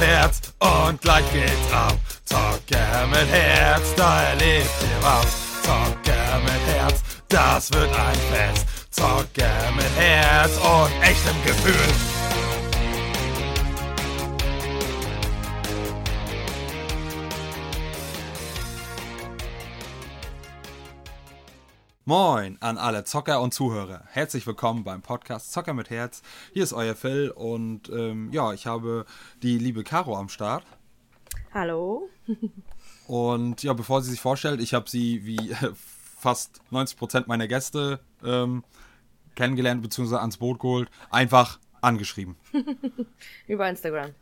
Herz und gleich geht's ab. Zocker mit Herz, da erlebt ihr was. Zocker mit Herz, das wird ein Fest. Zocker mit Herz und echtem Gefühl. Moin an alle Zocker und Zuhörer. Herzlich willkommen beim Podcast Zocker mit Herz. Hier ist euer Phil und ähm, ja, ich habe die liebe Caro am Start. Hallo. Und ja, bevor sie sich vorstellt, ich habe sie wie fast 90% meiner Gäste ähm, kennengelernt bzw. ans Boot geholt, einfach angeschrieben. Über Instagram.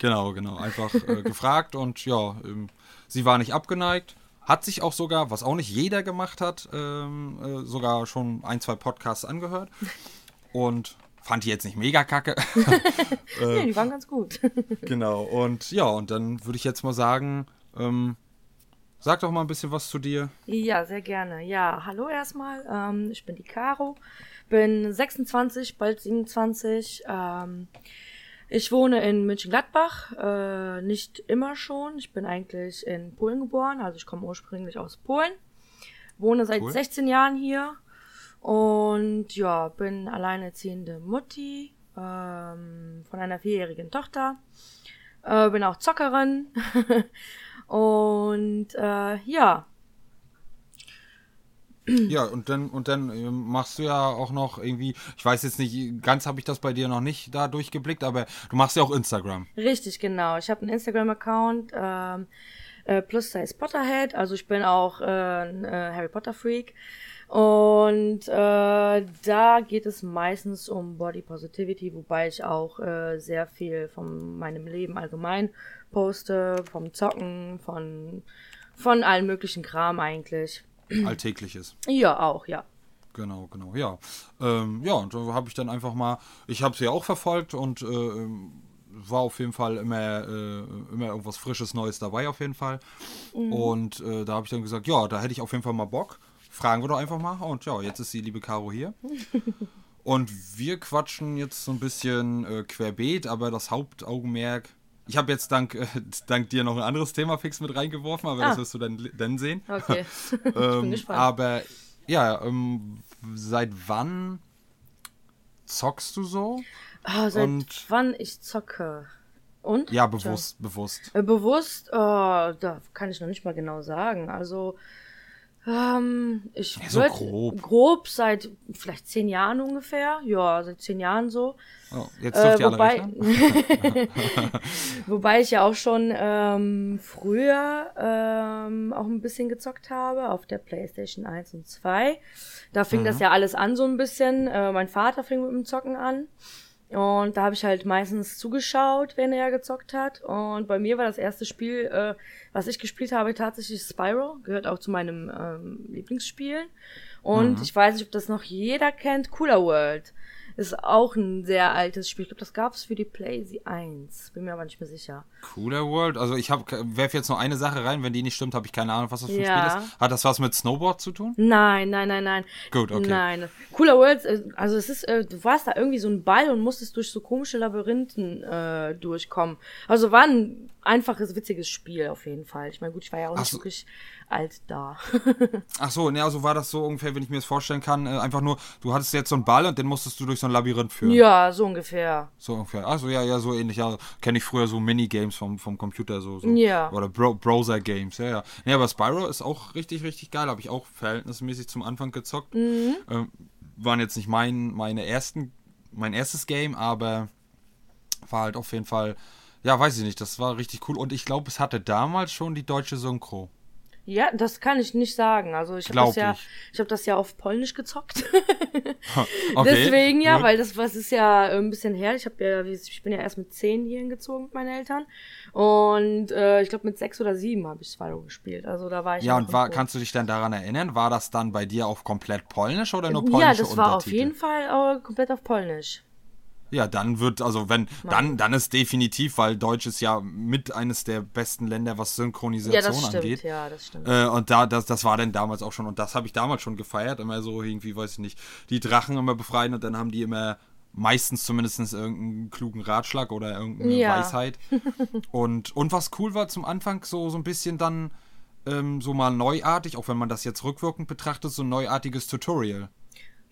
Genau, genau. Einfach äh, gefragt und ja, ähm, sie war nicht abgeneigt. Hat sich auch sogar, was auch nicht jeder gemacht hat, ähm, äh, sogar schon ein, zwei Podcasts angehört. Und fand die jetzt nicht mega kacke. äh, ja, die waren ganz gut. genau. Und ja, und dann würde ich jetzt mal sagen, ähm, sag doch mal ein bisschen was zu dir. Ja, sehr gerne. Ja, hallo erstmal. Ähm, ich bin die Caro, bin 26, bald 27. Ähm, ich wohne in München-Gladbach, äh, nicht immer schon. Ich bin eigentlich in Polen geboren, also ich komme ursprünglich aus Polen. Wohne seit cool. 16 Jahren hier und ja, bin alleinerziehende Mutti ähm, von einer vierjährigen Tochter. Äh, bin auch Zockerin und äh, ja, ja, und dann, und dann ähm, machst du ja auch noch irgendwie, ich weiß jetzt nicht, ganz habe ich das bei dir noch nicht da durchgeblickt, aber du machst ja auch Instagram. Richtig, genau. Ich habe einen Instagram-Account, ähm, äh, plus Size Potterhead, also ich bin auch äh, ein äh, Harry Potter Freak. Und äh, da geht es meistens um Body Positivity, wobei ich auch äh, sehr viel von meinem Leben allgemein poste, vom Zocken, von, von allen möglichen Kram eigentlich. Alltägliches. Ja, auch, ja. Genau, genau, ja. Ähm, ja, und da habe ich dann einfach mal, ich habe sie auch verfolgt und äh, war auf jeden Fall immer, äh, immer irgendwas Frisches, Neues dabei, auf jeden Fall. Mhm. Und äh, da habe ich dann gesagt, ja, da hätte ich auf jeden Fall mal Bock. Fragen wir doch einfach mal. Und ja, jetzt ist die liebe Caro hier. und wir quatschen jetzt so ein bisschen äh, querbeet, aber das Hauptaugenmerk ich habe jetzt dank, äh, dank dir noch ein anderes Thema fix mit reingeworfen, aber ah. das wirst du dann, dann sehen. Okay. ich bin ähm, gespannt. Aber ja, ähm, seit wann zockst du so? Oh, seit Und, wann ich zocke? Und? Ja, bewusst, ja. bewusst. Äh, bewusst, oh, da kann ich noch nicht mal genau sagen. Also, ähm, ich ja, so grob. grob seit vielleicht zehn Jahren ungefähr. Ja, seit zehn Jahren so. Oh, jetzt dürft äh, wobei, wobei ich ja auch schon ähm, früher ähm, auch ein bisschen gezockt habe auf der PlayStation 1 und 2. Da fing mhm. das ja alles an so ein bisschen. Äh, mein Vater fing mit dem Zocken an. Und da habe ich halt meistens zugeschaut, wenn er gezockt hat. Und bei mir war das erste Spiel, äh, was ich gespielt habe, tatsächlich Spyro. Gehört auch zu meinem ähm, Lieblingsspielen. Und mhm. ich weiß nicht, ob das noch jeder kennt. Cooler World. Ist auch ein sehr altes Spiel. Ich glaube, das gab es für die PlayZ 1. Bin mir aber nicht mehr sicher. Cooler World. Also ich werfe jetzt noch eine Sache rein. Wenn die nicht stimmt, habe ich keine Ahnung, was das für ein ja. Spiel ist. Hat das was mit Snowboard zu tun? Nein, nein, nein, nein. Gut, okay. Nein. Cooler World, äh, also es ist, äh, du warst da irgendwie so ein Ball und musstest durch so komische Labyrinthen äh, durchkommen. Also war ein einfaches, witziges Spiel auf jeden Fall. Ich meine, gut, ich war ja auch nicht so. wirklich alt da. Ach so, ne, also war das so ungefähr, wenn ich mir das vorstellen kann, äh, einfach nur, du hattest jetzt so einen Ball und den musstest du durch so ein Labyrinth führen. Ja, so ungefähr. So ungefähr. Achso, ja, ja, so ähnlich. Ja, kenne ich früher so Minigames vom, vom Computer, so. so. Ja. Oder Bro Browser-Games, ja, ja. Ne, aber Spyro ist auch richtig, richtig geil. Habe ich auch verhältnismäßig zum Anfang gezockt. Mhm. Ähm, waren jetzt nicht mein, meine ersten, mein erstes Game, aber war halt auf jeden Fall ja, weiß ich nicht, das war richtig cool. Und ich glaube, es hatte damals schon die deutsche Synchro. Ja, das kann ich nicht sagen. Also ich habe das ja, ich, habe das ja auf Polnisch gezockt. okay, Deswegen ja, gut. weil das was ist ja äh, ein bisschen her. Ich habe ja, ich bin ja erst mit zehn hier hingezogen mit meinen Eltern und äh, ich glaube mit sechs oder sieben habe ich Spyro gespielt. Also da war ich. Ja und war, kannst du dich denn daran erinnern? War das dann bei dir auf komplett Polnisch oder nur polnische Ja, das war auf jeden Fall äh, komplett auf Polnisch. Ja, dann wird, also wenn, dann, dann ist definitiv, weil Deutsch ist ja mit eines der besten Länder, was Synchronisation ja, das stimmt, angeht. Ja, das stimmt. Äh, und da, das, das war dann damals auch schon, und das habe ich damals schon gefeiert, immer so irgendwie, weiß ich nicht, die Drachen immer befreien und dann haben die immer meistens zumindest irgendeinen klugen Ratschlag oder irgendeine Ja. Weisheit. Und, und was cool war zum Anfang, so, so ein bisschen dann ähm, so mal neuartig, auch wenn man das jetzt rückwirkend betrachtet, so ein neuartiges Tutorial.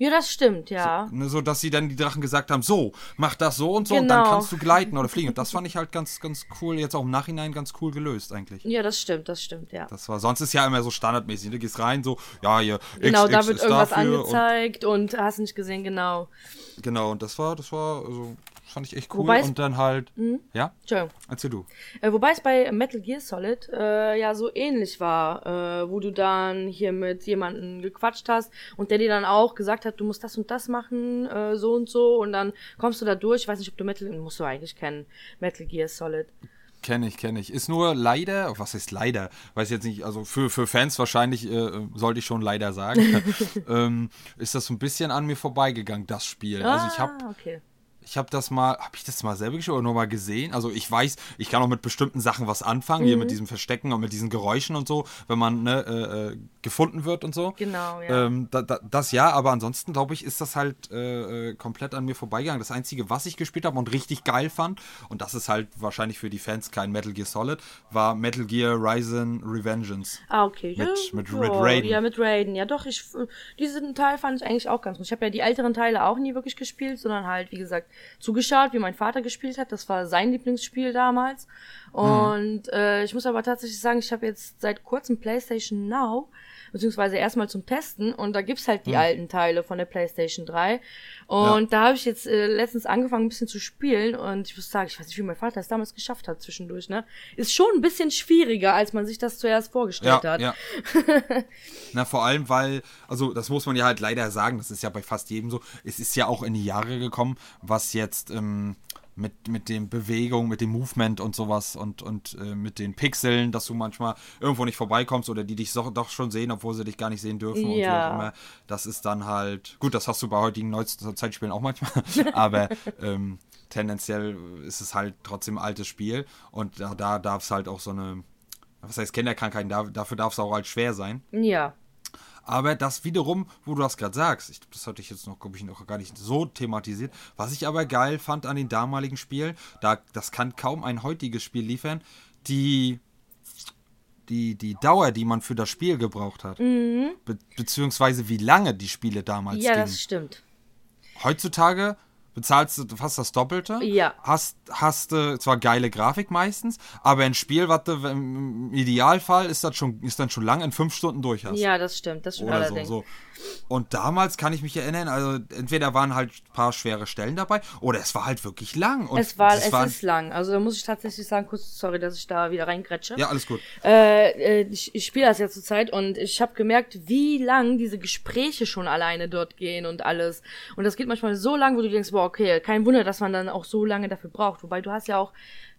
Ja, das stimmt, ja. Ne, so dass sie dann die Drachen gesagt haben, so, mach das so und so und dann Genau. kannst du gleiten oder fliegen. Und das fand ich halt ganz, ganz cool, jetzt auch im Nachhinein ganz cool gelöst eigentlich. Ja, das stimmt, das stimmt, ja. Das war, sonst ist ja immer so standardmäßig. Du gehst rein, so, ja, hier, Genau, X, da X wird irgendwas angezeigt und, hast nicht gesehen, genau. Und, genau, und das war, das war, also, fand ich echt cool. Wobei und dann halt, ja, Entschuldigung. erzähl du. Äh, wobei es bei Metal Gear Solid äh, ja so ähnlich war, äh, wo du dann hier mit jemandem gequatscht hast und der dir dann auch gesagt hat, du musst das und das machen, äh, so und so und dann kommst du da durch. Ich weiß nicht, ob du Metal, musst du eigentlich kennen, Metal Gear Solid. Kenne ich, kenne ich. Ist nur leider, was ist leider? Weiß jetzt nicht, also für, für Fans wahrscheinlich äh, sollte ich schon leider sagen, ähm, ist das so ein bisschen an mir vorbeigegangen, das Spiel. Also ich habe Ah, okay. Ich habe das mal, habe ich das mal selber gespielt oder nur mal gesehen? Also ich weiß, ich kann auch mit bestimmten Sachen was anfangen, hier mit diesem Verstecken und mit diesen Geräuschen und so, wenn man ne, äh, äh, gefunden wird und so. Genau, ja. Ähm, da, da, das ja, aber ansonsten glaube ich, ist das halt äh, äh, komplett an mir vorbeigegangen. Das Einzige, was ich gespielt habe und richtig geil fand, und das ist halt wahrscheinlich für die Fans kein Metal Gear Solid, war Metal Gear Ryzen Revengeance. Ah, okay. Mit- ja, mit- mit Raiden. Ja, mit Raiden. Ja, doch, ich, diesen Teil fand ich eigentlich auch ganz gut. Ich habe ja die älteren Teile auch nie wirklich gespielt, sondern halt, wie gesagt, zugeschaut, wie mein Vater gespielt hat. Das war sein Lieblingsspiel damals. Und äh, ich muss aber tatsächlich sagen, ich habe jetzt seit kurzem PlayStation Now, beziehungsweise erstmal zum Testen. Und da gibt's halt die alten Teile von der PlayStation 3. Und da habe ich jetzt äh, letztens angefangen, ein bisschen zu spielen. Und ich muss sagen, ich weiß nicht, wie mein Vater es damals geschafft hat zwischendurch. Ne? Ist schon ein bisschen schwieriger, als man sich das zuerst vorgestellt Ja, hat. ja. Na, vor allem, weil, also das muss man ja halt leider sagen, das ist ja bei fast jedem so, es ist ja auch in die Jahre gekommen, was jetzt ähm, mit, mit dem Bewegung, mit dem Movement und sowas und, und äh, mit den Pixeln, dass du manchmal irgendwo nicht vorbeikommst oder die dich so, doch schon sehen, obwohl sie dich gar nicht sehen dürfen und wie Ja. auch immer. Das ist dann halt, gut, das hast du bei heutigen Neuzeitspielen auch manchmal, aber ähm, tendenziell ist es halt trotzdem ein altes Spiel und da, da darf es halt auch so eine was heißt Kinderkrankheiten, da, dafür darf es auch halt schwer sein. Ja. Aber das wiederum, wo du das gerade sagst, ich, das hatte ich jetzt noch, glaube ich, noch gar nicht so thematisiert. Was ich aber geil fand an den damaligen Spielen, da, das kann kaum ein heutiges Spiel liefern, die, die, die Dauer, die man für das Spiel gebraucht hat. Be beziehungsweise wie lange die Spiele damals Mhm. Ja, gingen. das stimmt. Heutzutage bezahlst du fast das Doppelte. Ja. Hast, hast du zwar geile Grafik meistens, aber ein Spiel, was du im Idealfall ist das schon, ist dann schon lang in fünf Stunden durch hast. Ja, das stimmt. Das stimmt Oder so, allerdings. so. Und damals kann ich mich erinnern, also entweder waren halt ein paar schwere Stellen dabei oder es war halt wirklich lang. Und Es war, es waren- ist lang. Also da muss ich tatsächlich sagen, kurz, sorry, dass ich da wieder reingrätsche. Ja, alles gut. Äh, äh, ich ich spiele das ja zurzeit und ich habe gemerkt, wie lang diese Gespräche schon alleine dort gehen und alles. Und das geht manchmal so lang, wo du denkst, boah, okay, kein Wunder, dass man dann auch so lange dafür braucht. Wobei du hast ja auch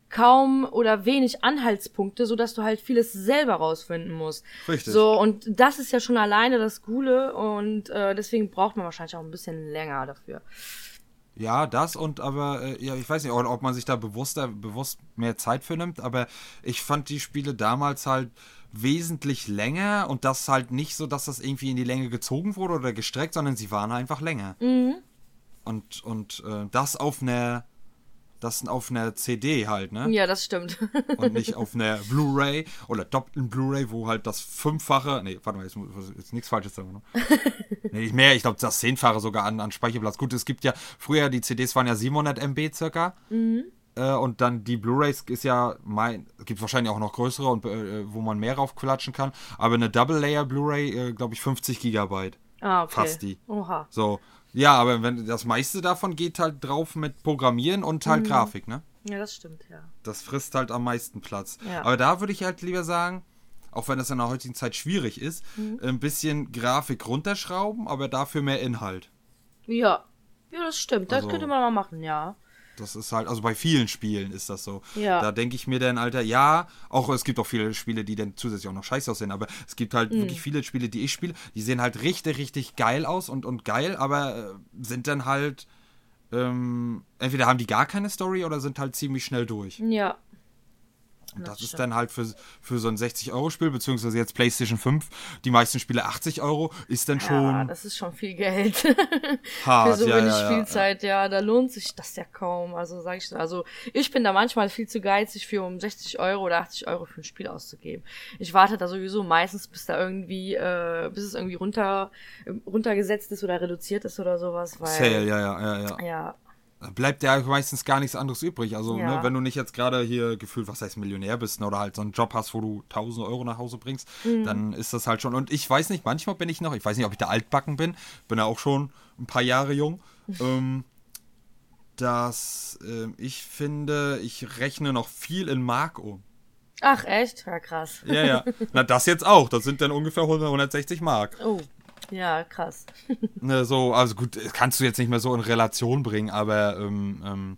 kaum oder wenig Anhaltspunkte, so dass du halt vieles selber rausfinden musst. Richtig. So und das ist ja schon alleine das Coole und äh, deswegen braucht man wahrscheinlich auch ein bisschen länger dafür. Ja, das und aber, äh, ja, ich weiß nicht, ob man sich da bewusster, bewusst mehr Zeit für nimmt, aber ich fand die Spiele damals halt wesentlich länger und das halt nicht so, dass das irgendwie in die Länge gezogen wurde oder gestreckt, sondern sie waren einfach länger. Und, und äh, das auf einer, das auf einer CD halt, ne? Ja, das stimmt. und nicht auf einer Blu-ray oder doppelten Blu-ray, wo halt das Fünffache, nee, warte mal, jetzt, jetzt nichts Falsches sagen, ne? nee, nicht mehr, ich glaube das Zehnfache sogar an, an Speicherplatz. Gut, es gibt ja, früher die CDs waren ja 700 MB circa. Äh, und dann die Blu-rays ist ja, mein, gibt wahrscheinlich auch noch größere und äh, wo man mehr raufklatschen kann. Aber eine Double-Layer Blu-ray, äh, glaube ich, 50 Gigabyte. ah, okay. Fast die. Oha. So. Ja, aber wenn das meiste davon geht halt drauf mit Programmieren und halt Grafik, ne? Ja, das stimmt, ja. Das frisst halt am meisten Platz. Ja. Aber da würde ich halt lieber sagen, auch wenn das in der heutigen Zeit schwierig ist, ein bisschen Grafik runterschrauben, aber dafür mehr Inhalt. Ja. Ja, das stimmt. Das Also- könnte man mal machen, ja. Das ist halt, also bei vielen Spielen ist das so. Ja. Da denke ich mir dann, Alter, ja, auch es gibt auch viele Spiele, die dann zusätzlich auch noch scheiße aussehen, aber es gibt halt Mhm. wirklich viele Spiele, die ich spiele, die sehen halt richtig, richtig geil aus und, und geil, aber äh, sind dann halt, ähm, entweder haben die gar keine Story oder sind halt ziemlich schnell durch. Ja. Und das, Das ist dann halt für, für so ein 60-Euro-Spiel, beziehungsweise jetzt PlayStation 5, die meisten Spiele 80 Euro, ist dann Ja, schon das ist schon viel Geld. hart. Für so ja, wenig ja, Spielzeit, ja. da lohnt sich das ja kaum. Also sag ich, also ich bin da manchmal viel zu geizig für um 60 Euro oder 80 Euro für ein Spiel auszugeben. Ich warte da sowieso meistens, bis da irgendwie, äh, bis es irgendwie runter, runtergesetzt ist oder reduziert ist oder sowas, weil. Sale, ja, ja, ja, ja. Ja, bleibt ja meistens gar nichts anderes übrig. Also, Ja. ne, wenn du nicht jetzt gerade hier gefühlt, was heißt Millionär bist ne, oder halt so einen Job hast, wo du 1000 Euro nach Hause bringst, Mhm. dann ist das halt schon. Und ich weiß nicht, manchmal bin ich noch, ich weiß nicht, ob ich da altbacken bin, bin ja auch schon ein paar Jahre jung, ähm, dass ähm, ich finde, ich rechne noch viel in Mark um. Ach, echt? Ja, krass. Ja, ja. Na, das jetzt auch. Das sind dann ungefähr 100, 160 Mark. Oh, ja, krass. Ne, so, also gut, das kannst du jetzt nicht mehr so in Relation bringen, aber ähm, ähm,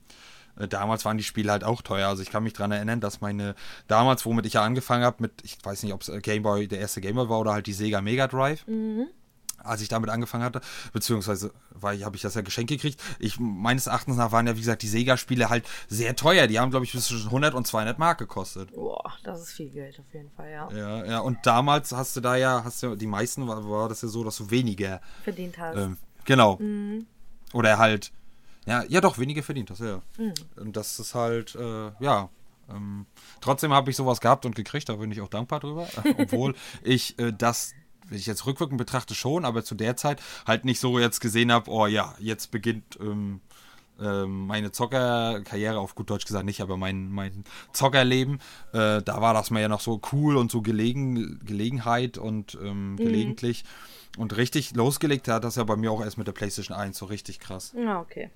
äh, damals waren die Spiele halt auch teuer. Also ich kann mich daran erinnern, dass meine, damals, womit ich ja angefangen habe, mit, ich weiß nicht, ob es Gameboy, der erste Gameboy war oder halt die Sega Mega Drive. Als ich damit angefangen hatte, beziehungsweise weil habe ich das ja geschenkt gekriegt. Ich meines Erachtens nach waren ja wie gesagt die Sega-Spiele halt sehr teuer. Die haben glaube ich zwischen 100 und 200 Mark gekostet. Boah, das ist viel Geld auf jeden Fall, ja. Ja, ja. Und damals hast du da ja, hast du die meisten war, war das ja so, dass du weniger Verdient hast. ähm, genau. Oder halt, ja, ja doch, weniger verdient hast, ja. Und das ist halt, äh, ja. Ähm, trotzdem habe ich sowas gehabt und gekriegt, da bin ich auch dankbar drüber. Obwohl ich äh, das, wenn ich jetzt rückwirkend betrachte, schon, aber zu der Zeit halt nicht so jetzt gesehen habe, oh ja, jetzt beginnt ähm, ähm, meine Zockerkarriere, auf gut Deutsch gesagt nicht, aber mein, mein Zockerleben, äh, da war das mir ja noch so cool und so gelegen, Gelegenheit und ähm, gelegentlich. Und richtig losgelegt hat das ja bei mir auch erst mit der PlayStation 1 so richtig krass. Ja, okay.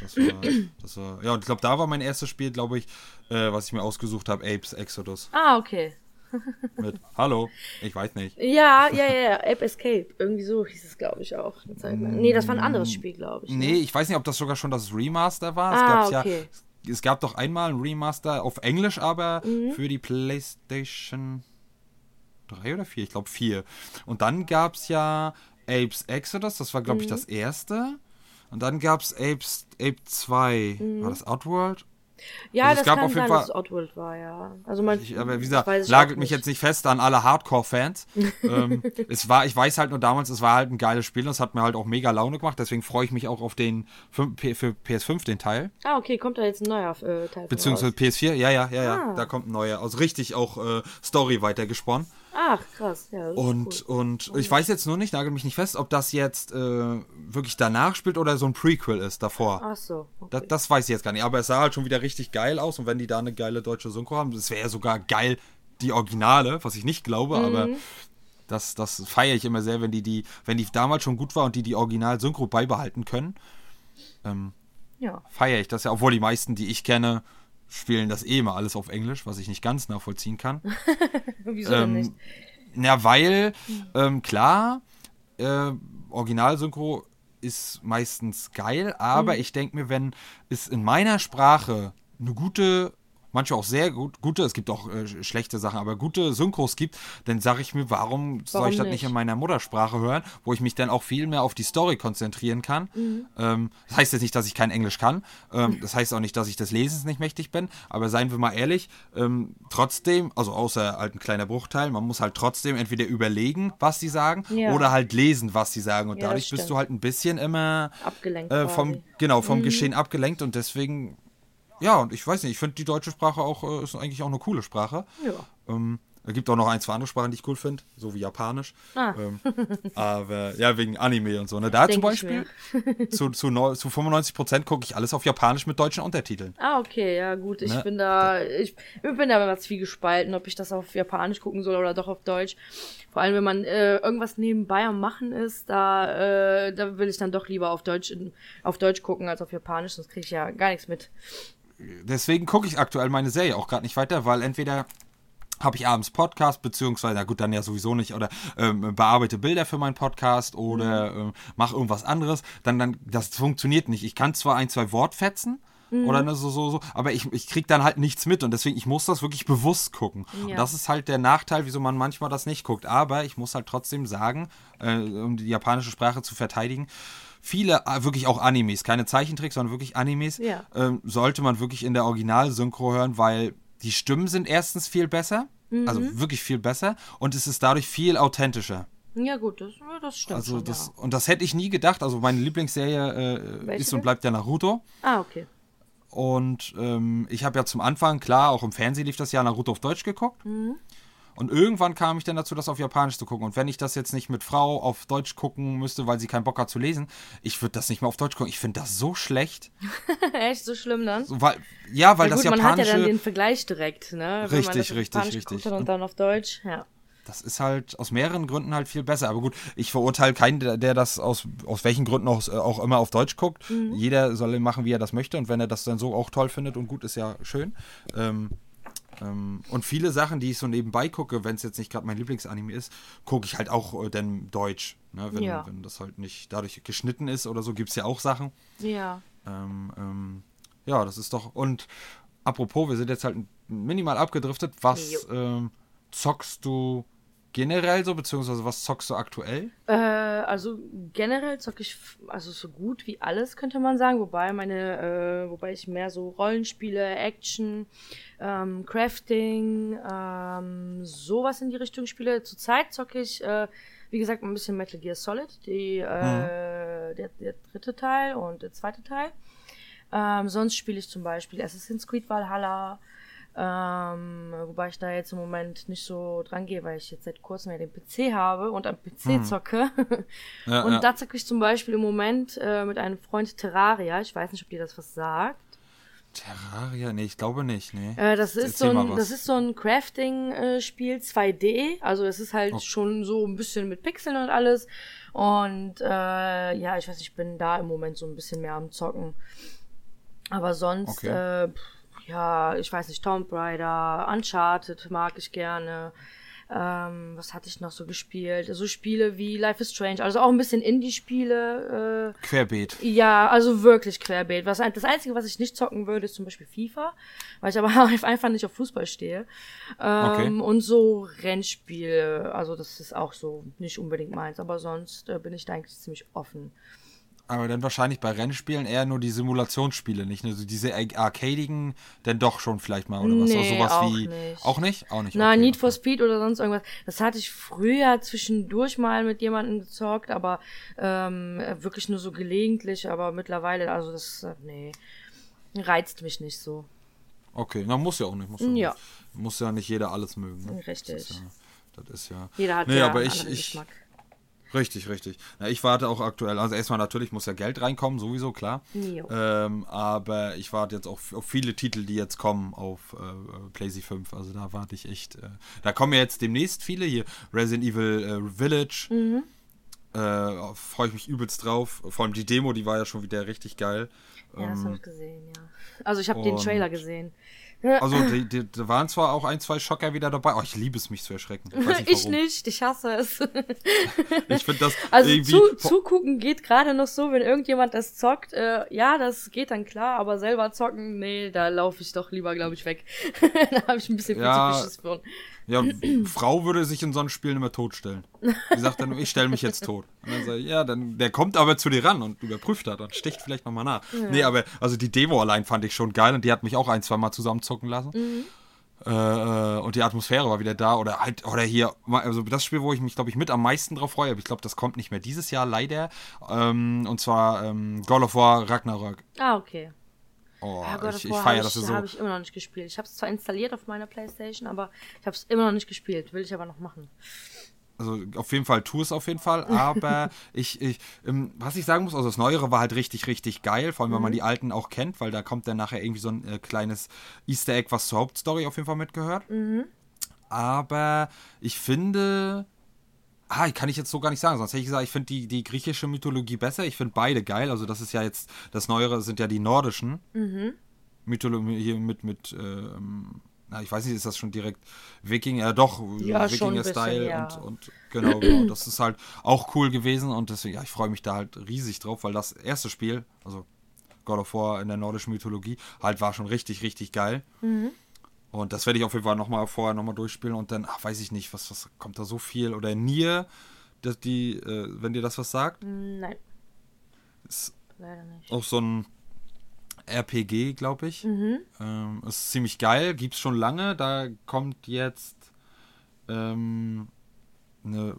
Das war, das war ja, und ich glaube, da war mein erstes Spiel, glaube ich, äh, was ich mir ausgesucht habe, Apes Exodus. Ah, okay. Mit Hallo, ich weiß nicht. Ja, ja, ja, ja, Ape Escape. Irgendwie so hieß es, glaube ich, auch. Nee, das war ein anderes Spiel, glaube ich. ne? Nee, ich weiß nicht, ob das sogar schon das Remaster war. Es, Ah, gab's okay. ja, es gab doch einmal ein Remaster auf Englisch, aber Mhm. für die PlayStation 3 oder 4, ich glaube 4. Und dann gab es ja Apes Exodus, das war, glaube Mhm. ich, das erste. Und dann gab es Apes, Ape 2. War das Outworld? Ja, Also es das gab kann auf jeden sein, Fall- dass es Outworld war, ja. Also man, Ich, aber wie gesagt, lagert mich jetzt nicht fest an alle Hardcore-Fans. ähm, es war, ich weiß halt nur damals, es war halt ein geiles Spiel und es hat mir halt auch mega Laune gemacht. Deswegen freue ich mich auch auf den für PS5 den Teil. Ah, okay, kommt da jetzt ein neuer äh, Teil Beziehungsweise raus. PS4, ja, ja, ja, ja. Ah. Da kommt ein neuer. Also richtig auch äh, Story weitergesponnen. Ach, krass, ja. Und, cool. und ich weiß jetzt nur nicht, nagel mich nicht fest, ob das jetzt äh, wirklich danach spielt oder so ein Prequel ist davor. Ach so. Okay. Das, das weiß ich jetzt gar nicht. Aber es sah halt schon wieder richtig geil aus. Und wenn die da eine geile deutsche Synchro haben, das wäre ja sogar geil, die Originale, was ich nicht glaube, aber das, das feiere ich immer sehr, wenn die, die, wenn die damals schon gut war und die die Original-Synchro beibehalten können. Ähm, ja. feiere ich das ja, obwohl die meisten, die ich kenne, spielen das eh immer alles auf Englisch, was ich nicht ganz nachvollziehen kann. Wieso denn nicht? Ja, weil, ähm, klar, äh, Originalsynchro ist meistens geil, aber Mhm. ich denke mir, wenn es in meiner Sprache eine gute, manchmal auch sehr gut, gute, es gibt auch äh, schlechte Sachen, aber gute Synchros gibt, dann sage ich mir, warum, soll Warum ich das nicht in meiner Muttersprache hören, wo ich mich dann auch viel mehr auf die Story konzentrieren kann. Mhm. Ähm, das heißt jetzt nicht, dass ich kein Englisch kann, ähm, das heißt auch nicht, dass ich des Lesens nicht mächtig bin, aber seien wir mal ehrlich, ähm, trotzdem, also außer halt ein kleiner Bruchteil, man muss halt trotzdem entweder überlegen, was sie sagen, Ja. oder halt lesen, was sie sagen. Und Ja, dadurch bist du halt ein bisschen immer Abgelenkt äh, vom, genau, vom Geschehen abgelenkt und deswegen, ja, und ich weiß nicht, ich finde die deutsche Sprache auch, äh, ist eigentlich auch eine coole Sprache. Ja. Ähm, es gibt auch noch ein, zwei andere Sprachen, die ich cool finde, so wie Japanisch. Ah. Ähm, aber ja, wegen Anime und so. Ne? Da Denk zum Beispiel, zu, zu, zu 95 Prozent gucke ich alles auf Japanisch mit deutschen Untertiteln. Ah, okay, ja gut. Ich Ne? bin da, ich, ich bin da immer zwiegespalten, ob ich das auf Japanisch gucken soll oder doch auf Deutsch. Vor allem, wenn man äh, irgendwas nebenbei am Machen ist, da, äh, da will ich dann doch lieber auf Deutsch, auf Deutsch gucken als auf Japanisch, sonst kriege ich ja gar nichts mit. Deswegen gucke ich aktuell meine Serie auch gerade nicht weiter, weil entweder habe ich abends Podcast, beziehungsweise, na gut, dann ja sowieso nicht, oder ähm, bearbeite Bilder für meinen Podcast oder ähm, mache irgendwas anderes, dann, dann, das funktioniert nicht. Ich kann zwar ein, zwei Wortfetzen, oder ne, so, so, so, aber ich, ich krieg dann halt nichts mit und deswegen, ich muss das wirklich bewusst gucken. Und Ja. das ist halt der Nachteil, wieso man manchmal das nicht guckt. Aber ich muss halt trotzdem sagen, äh, um die japanische Sprache zu verteidigen, viele, äh, wirklich auch Animes, keine Zeichentricks, sondern wirklich Animes, Ja. ähm, sollte man wirklich in der Original-Synchro hören, weil die Stimmen sind erstens viel besser, also wirklich viel besser und es ist dadurch viel authentischer. Ja, gut, das, das stimmt. Also schon, das ja. und das hätte ich nie gedacht. Also meine Lieblingsserie äh, ist und bleibt ja Naruto. Ah, okay. Und ähm, ich habe ja zum Anfang, klar, auch im Fernsehen lief das ja Naruto auf Deutsch geguckt. Und irgendwann kam ich dann dazu, das auf Japanisch zu gucken. Und wenn ich das jetzt nicht mit Frau auf Deutsch gucken müsste, weil sie keinen Bock hat zu lesen, ich würde das nicht mehr auf Deutsch gucken. Ich finde das so schlecht. Echt so schlimm dann? So, weil, ja, weil ja, das gut, man hat ja Japanische, dann den Vergleich direkt, ne? Wenn man Richtig, richtig, richtig. und dann auf Deutsch, ja. das ist halt aus mehreren Gründen halt viel besser. Aber gut, ich verurteile keinen, der, der das aus, aus welchen Gründen auch, auch immer auf Deutsch guckt. Mhm. Jeder soll machen, wie er das möchte. Und wenn er das dann so auch toll findet und gut ist, ja schön. Ähm, ähm, und viele Sachen, die ich so nebenbei gucke, wenn es jetzt nicht gerade mein Lieblingsanime ist, gucke ich halt auch äh, dann Deutsch. Ne? Wenn, Ja. wenn das halt nicht dadurch geschnitten ist oder so, gibt es ja auch Sachen. Ja. Ähm, ähm, ja, das ist doch. Und apropos, wir sind jetzt halt minimal abgedriftet. Was ähm, zockst du generell so, beziehungsweise was zockst du aktuell? Äh, also generell zocke ich also so gut wie alles, könnte man sagen. Wobei meine, äh, wobei ich mehr so Rollenspiele, Action, ähm, Crafting, ähm, sowas in die Richtung spiele. Zurzeit zocke ich, äh, wie gesagt, ein bisschen Metal Gear Solid, die, äh, der, der dritte Teil und der zweite Teil. Ähm, sonst spiele ich zum Beispiel Assassin's Creed Valhalla, ähm, wobei ich da jetzt im Moment nicht so dran gehe, weil ich jetzt seit kurzem ja den PC habe und am PC zocke. Ja, und ja. da zocke ich zum Beispiel im Moment äh, mit einem Freund Terraria. Ich weiß nicht, ob dir das was sagt. Terraria? Nee, ich glaube nicht, nee. Äh, das, ist so ein, das ist so ein Crafting-Spiel 2D. Also es ist halt Oh. schon so ein bisschen mit Pixeln und alles. Und äh, ja, ich weiß, ich bin da im Moment so ein bisschen mehr am Zocken. Aber sonst, Okay. äh, ja, ich weiß nicht, Tomb Raider, Uncharted mag ich gerne. Ähm, was hatte ich noch so gespielt? So Spiele wie Life is Strange, also auch ein bisschen Indie-Spiele. Äh, Querbeet. ja, also wirklich querbeet. Was, das Einzige, was ich nicht zocken würde, ist zum Beispiel FIFA, weil ich aber einfach nicht auf Fußball stehe. Ähm, Und so Rennspiele, also das ist auch so nicht unbedingt meins, aber sonst äh, bin ich da eigentlich ziemlich offen. Aber dann wahrscheinlich bei Rennspielen eher nur die Simulationsspiele, nicht nur so diese ar- arcadigen, dann doch schon vielleicht mal oder was. Nee, Auch sowas auch wie. nicht. Auch nicht? Auch nicht. Na, okay, Need for okay. Speed oder sonst irgendwas. Das hatte ich früher zwischendurch mal mit jemandem gezockt, aber ähm, wirklich nur so gelegentlich, aber mittlerweile, also das, äh, nee, reizt mich nicht so. Okay, na muss ja auch nicht. Muss ja, Ja. Nicht. Muss ja nicht jeder alles mögen. Ne? Richtig. Das ist ja. Das ist ja Jeder hat nee, ja aber einen ich, ich, Geschmack. Richtig, richtig. Na, ich warte auch aktuell, also erstmal natürlich muss ja Geld reinkommen, sowieso, klar. Ähm, aber ich warte jetzt auch auf viele Titel, die jetzt kommen auf äh, PlayStation 5. Also da warte ich echt. Äh, da kommen ja jetzt demnächst viele hier. Resident Evil äh, Village. Mhm. Äh, Freue ich mich übelst drauf. Vor allem die Demo, die war ja schon wieder richtig geil. Ja, das Ähm, habe ich gesehen, ja. Also ich habe den Trailer gesehen. Also da waren zwar auch ein, zwei Schocker wieder dabei. Oh, ich liebe es, mich zu erschrecken. Ich, nicht, Ich nicht, ich hasse es. Ich finde das Also irgendwie. zu, zugucken geht gerade noch so, wenn irgendjemand das zockt. Äh, ja, das geht dann klar, aber selber zocken, nee, da laufe ich doch lieber, glaube ich, weg. da habe ich ein bisschen viel Ja. zu viel Schiss. Ja, Frau würde sich in so einem Spiel nicht mehr totstellen. Die sagt dann, ich stelle mich jetzt tot. Und dann sage ich, ja, dann, der kommt aber zu dir ran und überprüft das und sticht vielleicht nochmal nach. Nee, aber also die Demo allein fand ich schon geil und die hat mich auch ein, zwei Mal zusammenzucken lassen. Äh, äh, und die Atmosphäre war wieder da. Oder halt, oder hier, also das Spiel, wo ich mich, glaube ich, mit am meisten drauf freue, aber ich glaube, das kommt nicht mehr dieses Jahr, leider. Ähm, und zwar ähm, God of War Ragnarok. Ah, okay. Oh, Ja, God ich, ich feiere habe das so. hab ich immer noch nicht gespielt. Ich habe es zwar installiert auf meiner Playstation, aber ich habe es immer noch nicht gespielt. Will ich aber noch machen. also auf jeden Fall, tu es auf jeden Fall, aber ich, ich ähm, was ich sagen muss, also das Neuere war halt richtig, richtig geil, vor allem wenn man die alten auch kennt, weil da kommt dann nachher irgendwie so ein äh, kleines Easter Egg, was zur Hauptstory auf jeden Fall mitgehört. Aber ich finde, ah, kann ich jetzt so gar nicht sagen, sonst hätte ich gesagt, ich finde die, die griechische Mythologie besser, ich finde beide geil, also das ist ja jetzt, das Neuere sind ja die nordischen. Mythologie hier mit, mit, ähm, na, ich weiß nicht, ist das schon direkt Wikinger, ja doch, Ja, Wikinger-Style ja. und, und genau, genau, das ist halt auch cool gewesen und deswegen, ja, ich freue mich da halt riesig drauf, weil das erste Spiel, also God of War in der nordischen Mythologie, halt war schon richtig, richtig geil. Und das werde ich auf jeden Fall nochmal vorher nochmal durchspielen und dann, ach, weiß ich nicht, was, was kommt da so viel oder Nier, dass die, äh, wenn dir das was sagt, Nein, ist leider nicht. auch so ein RPG, glaube ich. Ähm, ist ziemlich geil, gibt's schon lange. Da kommt jetzt ähm, eine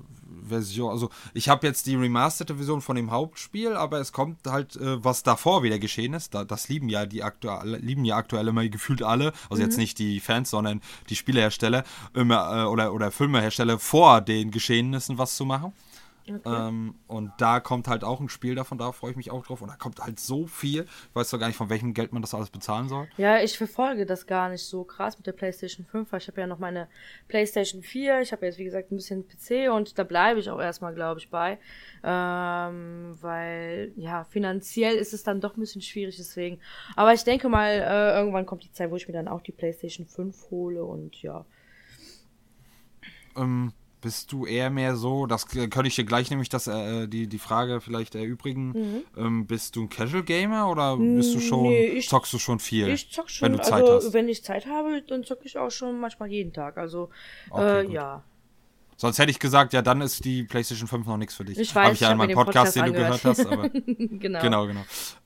Version. Also ich habe jetzt die remasterte Version von dem Hauptspiel, aber es kommt halt, äh, was davor wieder geschehen ist. Da, das lieben ja die aktuell, lieben ja aktuell immer gefühlt alle. Also jetzt nicht die Fans, sondern die Spielehersteller immer äh, oder, oder Filmehersteller vor den Geschehnissen was zu machen. Ähm, und da kommt halt auch ein Spiel davon, da freue ich mich auch drauf. Und da kommt halt so viel. Ich weiß doch gar nicht, von welchem Geld man das alles bezahlen soll. Ja, ich verfolge das gar nicht so krass mit der PlayStation 5, weil ich habe ja noch meine PlayStation 4. Ich habe jetzt, wie gesagt, ein bisschen PC und da bleibe ich auch erstmal, glaube ich, bei. Ähm, weil, ja, finanziell ist es dann doch ein bisschen schwierig, deswegen. Aber ich denke mal, äh, irgendwann kommt die Zeit, wo ich mir dann auch die PlayStation 5 hole und ja. Ähm, bist du eher mehr so, das könnte ich dir gleich nämlich das, äh, die, die Frage vielleicht erübrigen, ähm, bist du ein Casual Gamer oder bist du schon, Mhm. Nee, ich- zockst du schon viel? Ich zock schon, wenn du Zeit also hast. wenn ich Zeit habe, dann zocke ich auch schon manchmal jeden Tag. Also, Okay, äh, ja. Sonst hätte ich gesagt, ja, dann ist die PlayStation 5 noch nichts für dich. Ich weiß, ich ja ich in meinem den Podcast, den Podcast du gehört hast, aber genau. genau, genau.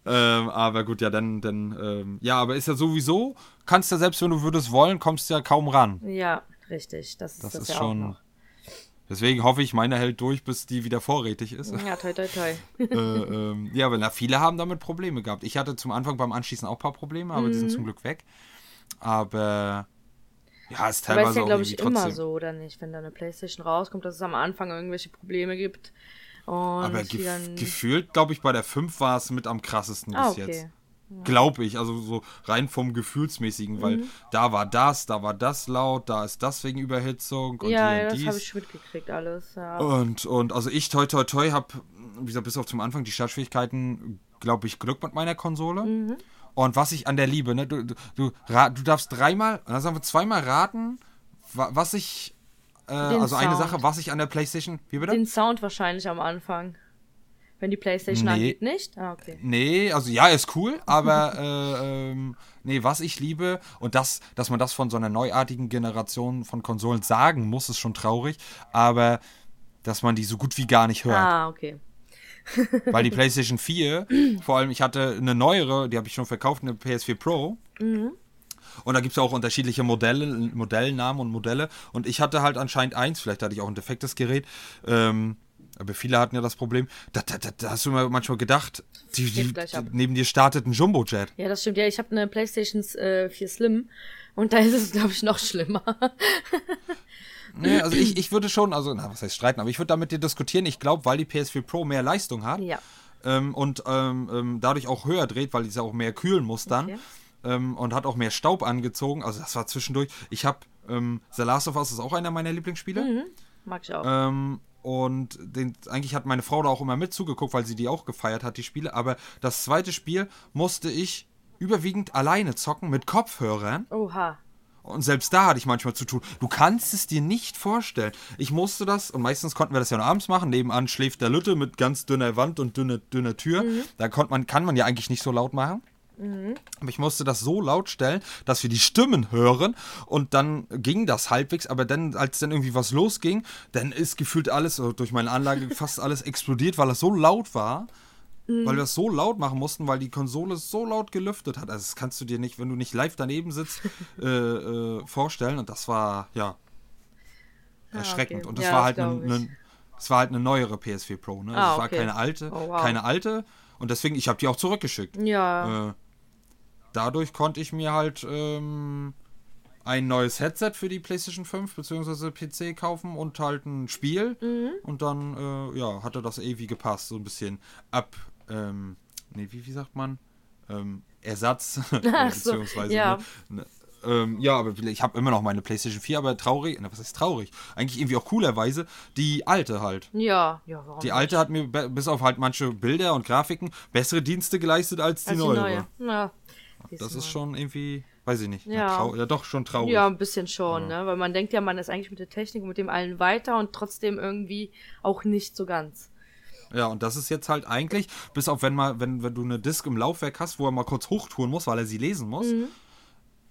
Ähm, aber gut, ja, dann, dann, ähm, ja, aber ist ja sowieso, kannst ja selbst, wenn du würdest wollen, kommst du ja kaum ran. Ja, richtig. Das ist Das, das, ist ja schon. auch noch. Deswegen hoffe ich, meine hält durch, bis die wieder vorrätig ist. Ja, toi, toi, toi. äh, ähm, ja, aber na, viele haben damit Probleme gehabt. Ich hatte zum Anfang beim Anschließen auch ein paar Probleme, aber die sind zum Glück weg. Aber ja, ist Mhm. Aber teilweise ist ja, glaube ich, trotzdem. immer so, oder nicht? Wenn da eine Playstation rauskommt, dass es am Anfang irgendwelche Probleme gibt. Und Aber gef dann... gefühlt, glaube ich, bei der 5 war es mit am krassesten Ah, bis okay. jetzt. Glaube ich, also so rein vom Gefühlsmäßigen, weil Mhm. da war das, da war das laut, da ist das wegen Überhitzung und Ja, ja, das habe ich mitgekriegt alles. Ja. Und, und also ich, toi, toi, toi, habe, wie gesagt, bis auf zum Anfang die Startschwierigkeiten, glaube ich, Glück mit meiner Konsole. Mhm. Und was ich an der liebe, ne, du, du, du, du darfst dreimal, dann sagen wir zweimal raten, wa- was ich, äh, also eine Sound. Sache, was ich an der Playstation, wie bitte? Den Sound wahrscheinlich am Anfang. Wenn die Playstation Nee. angeht, nicht? Ah, okay. Nee, also ja, ist cool, aber äh, ähm, nee, was ich liebe und das, dass man das von so einer neuartigen Generation von Konsolen sagen muss, ist schon traurig, aber dass man die so gut wie gar nicht hört. Ah, okay. Weil die PlayStation 4, vor allem, ich hatte eine neuere, die habe ich schon verkauft, eine PS4 Pro. Und da gibt es auch unterschiedliche Modelle, Modellnamen und Modelle. Und ich hatte halt anscheinend eins, vielleicht hatte ich auch ein defektes Gerät. Ähm, aber viele hatten ja das Problem. Da, da, da, da hast du immer manchmal gedacht, die, die, neben dir startet ein Jumbo-Jet. Ja, das stimmt. Ja, ich habe eine PlayStation äh, 4 Slim und da ist es, glaube ich, noch schlimmer. Nee, also ich, ich würde schon, also, na, was heißt streiten, aber ich würde da mit dir diskutieren. Ich glaube, weil die PS4 Pro mehr Leistung hat ja. ähm, und ähm, ähm, dadurch auch höher dreht, weil ja auch mehr kühlen muss dann. Okay. ähm, und hat auch mehr Staub angezogen. Also das war zwischendurch. Ich habe ähm, The Last of Us ist auch einer meiner Lieblingsspiele. Mhm. Mag ich auch. Ähm, und den, eigentlich hat meine Frau da auch immer mit zugeguckt, weil sie die auch gefeiert hat, die Spiele. Aber das zweite Spiel musste ich überwiegend alleine zocken mit Kopfhörern. Oha. Und selbst da hatte ich manchmal zu tun. Du kannst es dir nicht vorstellen. Ich musste das, und meistens konnten wir das ja nur abends machen. Nebenan schläft der Lütte mit ganz dünner Wand und dünner, dünner Tür. Da konnt man, kann man ja eigentlich nicht so laut machen. Aber ich musste das so laut stellen, dass wir die Stimmen hören und dann ging das halbwegs, aber dann, als dann irgendwie was losging, dann ist gefühlt alles, äh, durch meine Anlage fast alles explodiert, weil es so laut war, weil wir es so laut machen mussten, weil die Konsole so laut gelüftet hat. Also das kannst du dir nicht, wenn du nicht live daneben sitzt, äh, äh, vorstellen und das war, ja, erschreckend. okay. Und das Ja, war das halt eine, eine, es war halt eine neuere PS4 Pro, ne? Also Ah, es war okay. keine alte, Oh, wow. keine alte und deswegen, ich habe die auch zurückgeschickt. Ja. Äh, dadurch konnte ich mir halt ähm, ein neues Headset für die PlayStation 5 bzw. PC kaufen und halt ein Spiel. Mhm. Und dann äh, ja, hatte das ewig gepasst. So ein bisschen ab, ähm, nee, wie, wie sagt man? Ähm, Ersatz. Beziehungsweise, ja. ne, ne, ähm, ja, aber ich habe immer noch meine PlayStation 4, aber traurig, na, was heißt traurig? Eigentlich irgendwie auch coolerweise die alte halt. Ja. Ja, warum Die alte hat mir bis auf halt manche Bilder und Grafiken bessere Dienste geleistet als die Als die neue. neue. Ja. Das ist schon irgendwie, weiß ich nicht. Ja. ja doch, schon traurig. Ja, ein bisschen schon, ne? Weil man denkt ja, man ist eigentlich mit der Technik und mit dem allen weiter und trotzdem irgendwie auch nicht so ganz. Ja, und das ist jetzt halt eigentlich, bis auf wenn mal, wenn, wenn du eine Disk im Laufwerk hast, wo er mal kurz hochtun muss, weil er sie lesen muss, Mhm.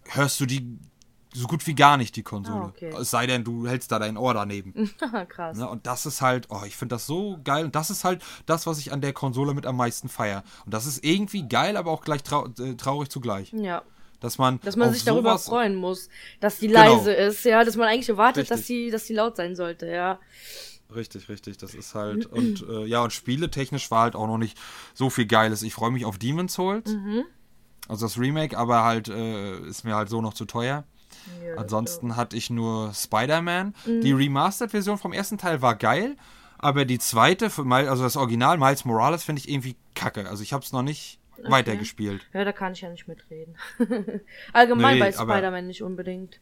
hörst du die so gut wie gar nicht die Konsole. Ah, okay. Es sei denn, du hältst da dein Ohr daneben. Krass. Ne? Und das ist halt, oh, ich finde das so geil. Und das ist halt das, was ich an der Konsole mit am meisten feier. Und das ist irgendwie geil, aber auch gleich trau äh, traurig zugleich. Ja. Dass man, Dass man sich darüber freuen muss, dass die Genau. leise ist, ja, dass man eigentlich erwartet, dass sie, dass sie laut sein sollte, ja. Richtig, richtig. Das ist halt. Und äh, ja, und spieletechnisch war halt auch noch nicht so viel Geiles. Ich freue mich auf Demon's Souls. Mhm. Also das Remake, aber halt äh, ist mir halt so noch zu teuer. Ja Ansonsten hatte ich nur Spider-Man. Mhm. Die Remastered-Version vom ersten Teil war geil, aber die zweite, also das Original Miles Morales, finde ich irgendwie kacke. Also ich habe es noch nicht weitergespielt. Ja, da kann ich ja nicht mitreden. Allgemein Nee, bei Spider-Man nicht unbedingt.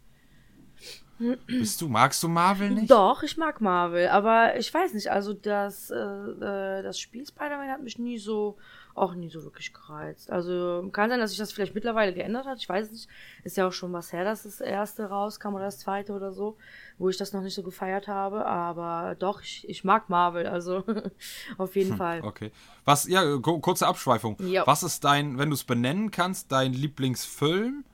Bist du, magst du Marvel nicht? Doch, ich mag Marvel, aber ich weiß nicht, also das, äh, äh, das Spiel Spider-Man hat mich nie so, auch nie so wirklich gereizt. Also kann sein, dass sich das vielleicht mittlerweile geändert hat, ich weiß es nicht. Ist ja auch schon was her, dass das erste rauskam oder das zweite oder so, wo ich das noch nicht so gefeiert habe, aber doch, ich, ich mag Marvel, also auf jeden Fall. Okay. Was, ja, ku- kurze Abschweifung. Ja. Was ist dein, wenn du es benennen kannst, dein Lieblingsfilm?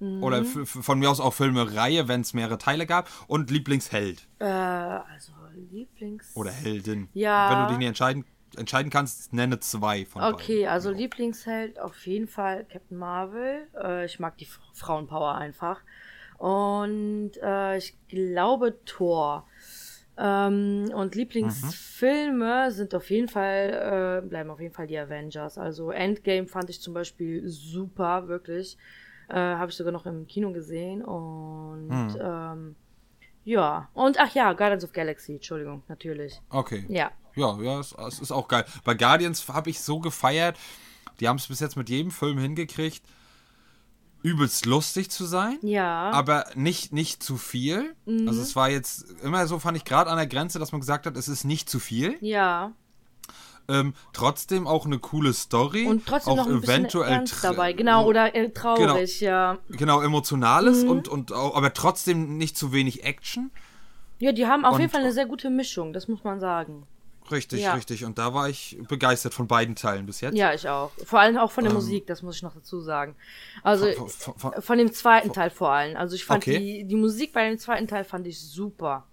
Mhm. Oder von mir aus auch Filme-Reihe, wenn es mehrere Teile gab. Und Lieblingsheld Äh, also Lieblings... oder Heldin. Ja. Wenn du dich nicht entscheiden, entscheiden kannst, nenne zwei von Okay, beiden. also Lieblingsheld auf jeden Fall Captain Marvel. Äh, ich mag die Frauenpower einfach. Und äh, ich glaube Thor. Ähm, und Lieblingsfilme sind auf jeden Fall, äh, bleiben auf jeden Fall die Avengers. Also Endgame fand ich zum Beispiel super, wirklich. Äh, Habe ich sogar noch im Kino gesehen. Und ähm, ja. Und ach ja, Guardians of Galaxy, Entschuldigung, natürlich. Okay. Ja. Ja, ja, es, es ist auch geil. Bei Guardians habe ich so gefeiert. Die haben es bis jetzt mit jedem Film hingekriegt, übelst lustig zu sein. Ja. Aber nicht, nicht zu viel. Mhm. Also es war jetzt immer so, fand ich gerade an der Grenze, dass man gesagt hat, es ist nicht zu viel. ja. Ähm, trotzdem auch eine coole Story. Und trotzdem auch noch ein bisschen eventuell Ernst tr- dabei. Genau, oder äh, traurig, ja. Genau, emotionales Mhm. und, und auch, aber trotzdem nicht zu wenig Action. Ja, die haben auf Und- jeden Fall eine sehr gute Mischung, das muss man sagen. Richtig, Ja. richtig. Und da war ich begeistert von beiden Teilen bis jetzt. Ja, ich auch. Vor allem auch von der Musik, das muss ich noch dazu sagen. Also Ähm. Von- von- von- von dem zweiten Teil vor allem. Also ich fand Okay. die, die Musik bei dem zweiten Teil fand ich super.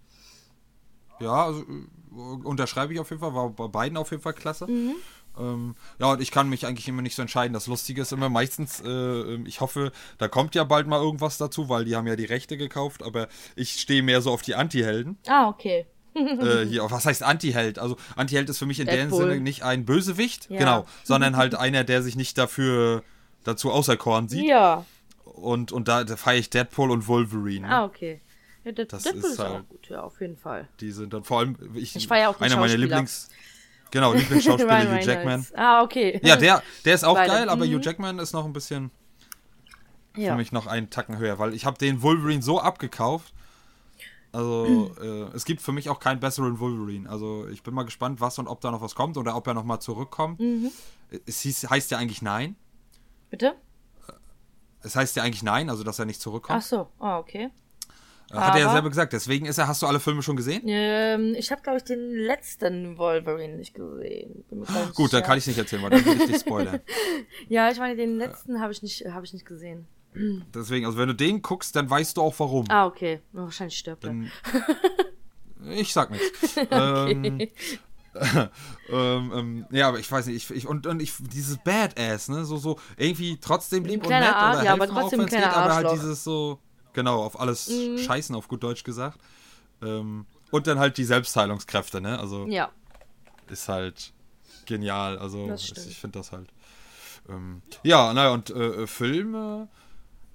Ja, also äh, unterschreibe ich auf jeden Fall, war bei beiden auf jeden Fall klasse. Mhm. Ähm, ja, und ich kann mich eigentlich immer nicht so entscheiden. Das Lustige ist immer meistens, äh, ich hoffe, da kommt ja bald mal irgendwas dazu, weil die haben ja die Rechte gekauft, aber ich stehe mehr so auf die Anti-Helden. Ah, okay. Äh, hier, was heißt Anti-Held? Also Anti-Held ist für mich in dem. Sinne nicht ein Bösewicht, Ja. genau, sondern halt einer, der sich nicht dafür dazu auserkoren sieht. Ja. Und, und da, da feiere ich Deadpool und Wolverine. Ah, okay. Ja, Dead, Das Deadpool ist halt- auch gut, ja, auf jeden Fall. Die sind dann vor allem, ich, Ich feiere auch einer meiner. Lieblings, genau, Lieblingsschauspieler Hugh. Jackman. Ah, okay. Ja, der, der ist auch Beide. geil, aber Mhm. Hugh Jackman ist noch ein bisschen ja. für mich noch einen Tacken höher, weil ich habe den Wolverine so abgekauft. Also äh, es gibt für mich auch keinen besseren Wolverine. Also ich bin mal gespannt, was und ob da noch was kommt oder ob er noch mal zurückkommt. Mhm. Es hieß, heißt ja eigentlich nein. Bitte? Es heißt ja eigentlich nein, also dass er nicht Ach zurückkommt. so, ah, okay. Äh, Hat er ja aber- selber gesagt. Deswegen ist er. Hast du alle Filme schon gesehen? Ähm, ich habe, glaube ich, den letzten Wolverine nicht gesehen. Gut, dann kann ich nicht erzählen, weil dann will ich dich spoilern. Ja, ich meine, den letzten habe ich nicht, habe ich nicht gesehen. Deswegen, also wenn du den guckst, dann weißt du auch warum. Ah, okay. Wahrscheinlich stirbt er. Ich sag nichts. ähm, ähm, ähm, ja, aber ich weiß nicht, ich, ich und, und ich dieses Badass, ne, so so irgendwie trotzdem lieb und nett Ar- oder ja, aber helfen auch, trotzdem ein geht, aber halt dieses so genau auf alles Mhm. scheißen auf gut Deutsch gesagt. Ähm, und dann halt die Selbstheilungskräfte, ne? Also Ja. ist halt genial. Also ich finde das halt. Ähm, ja, naja, und äh, äh, Filme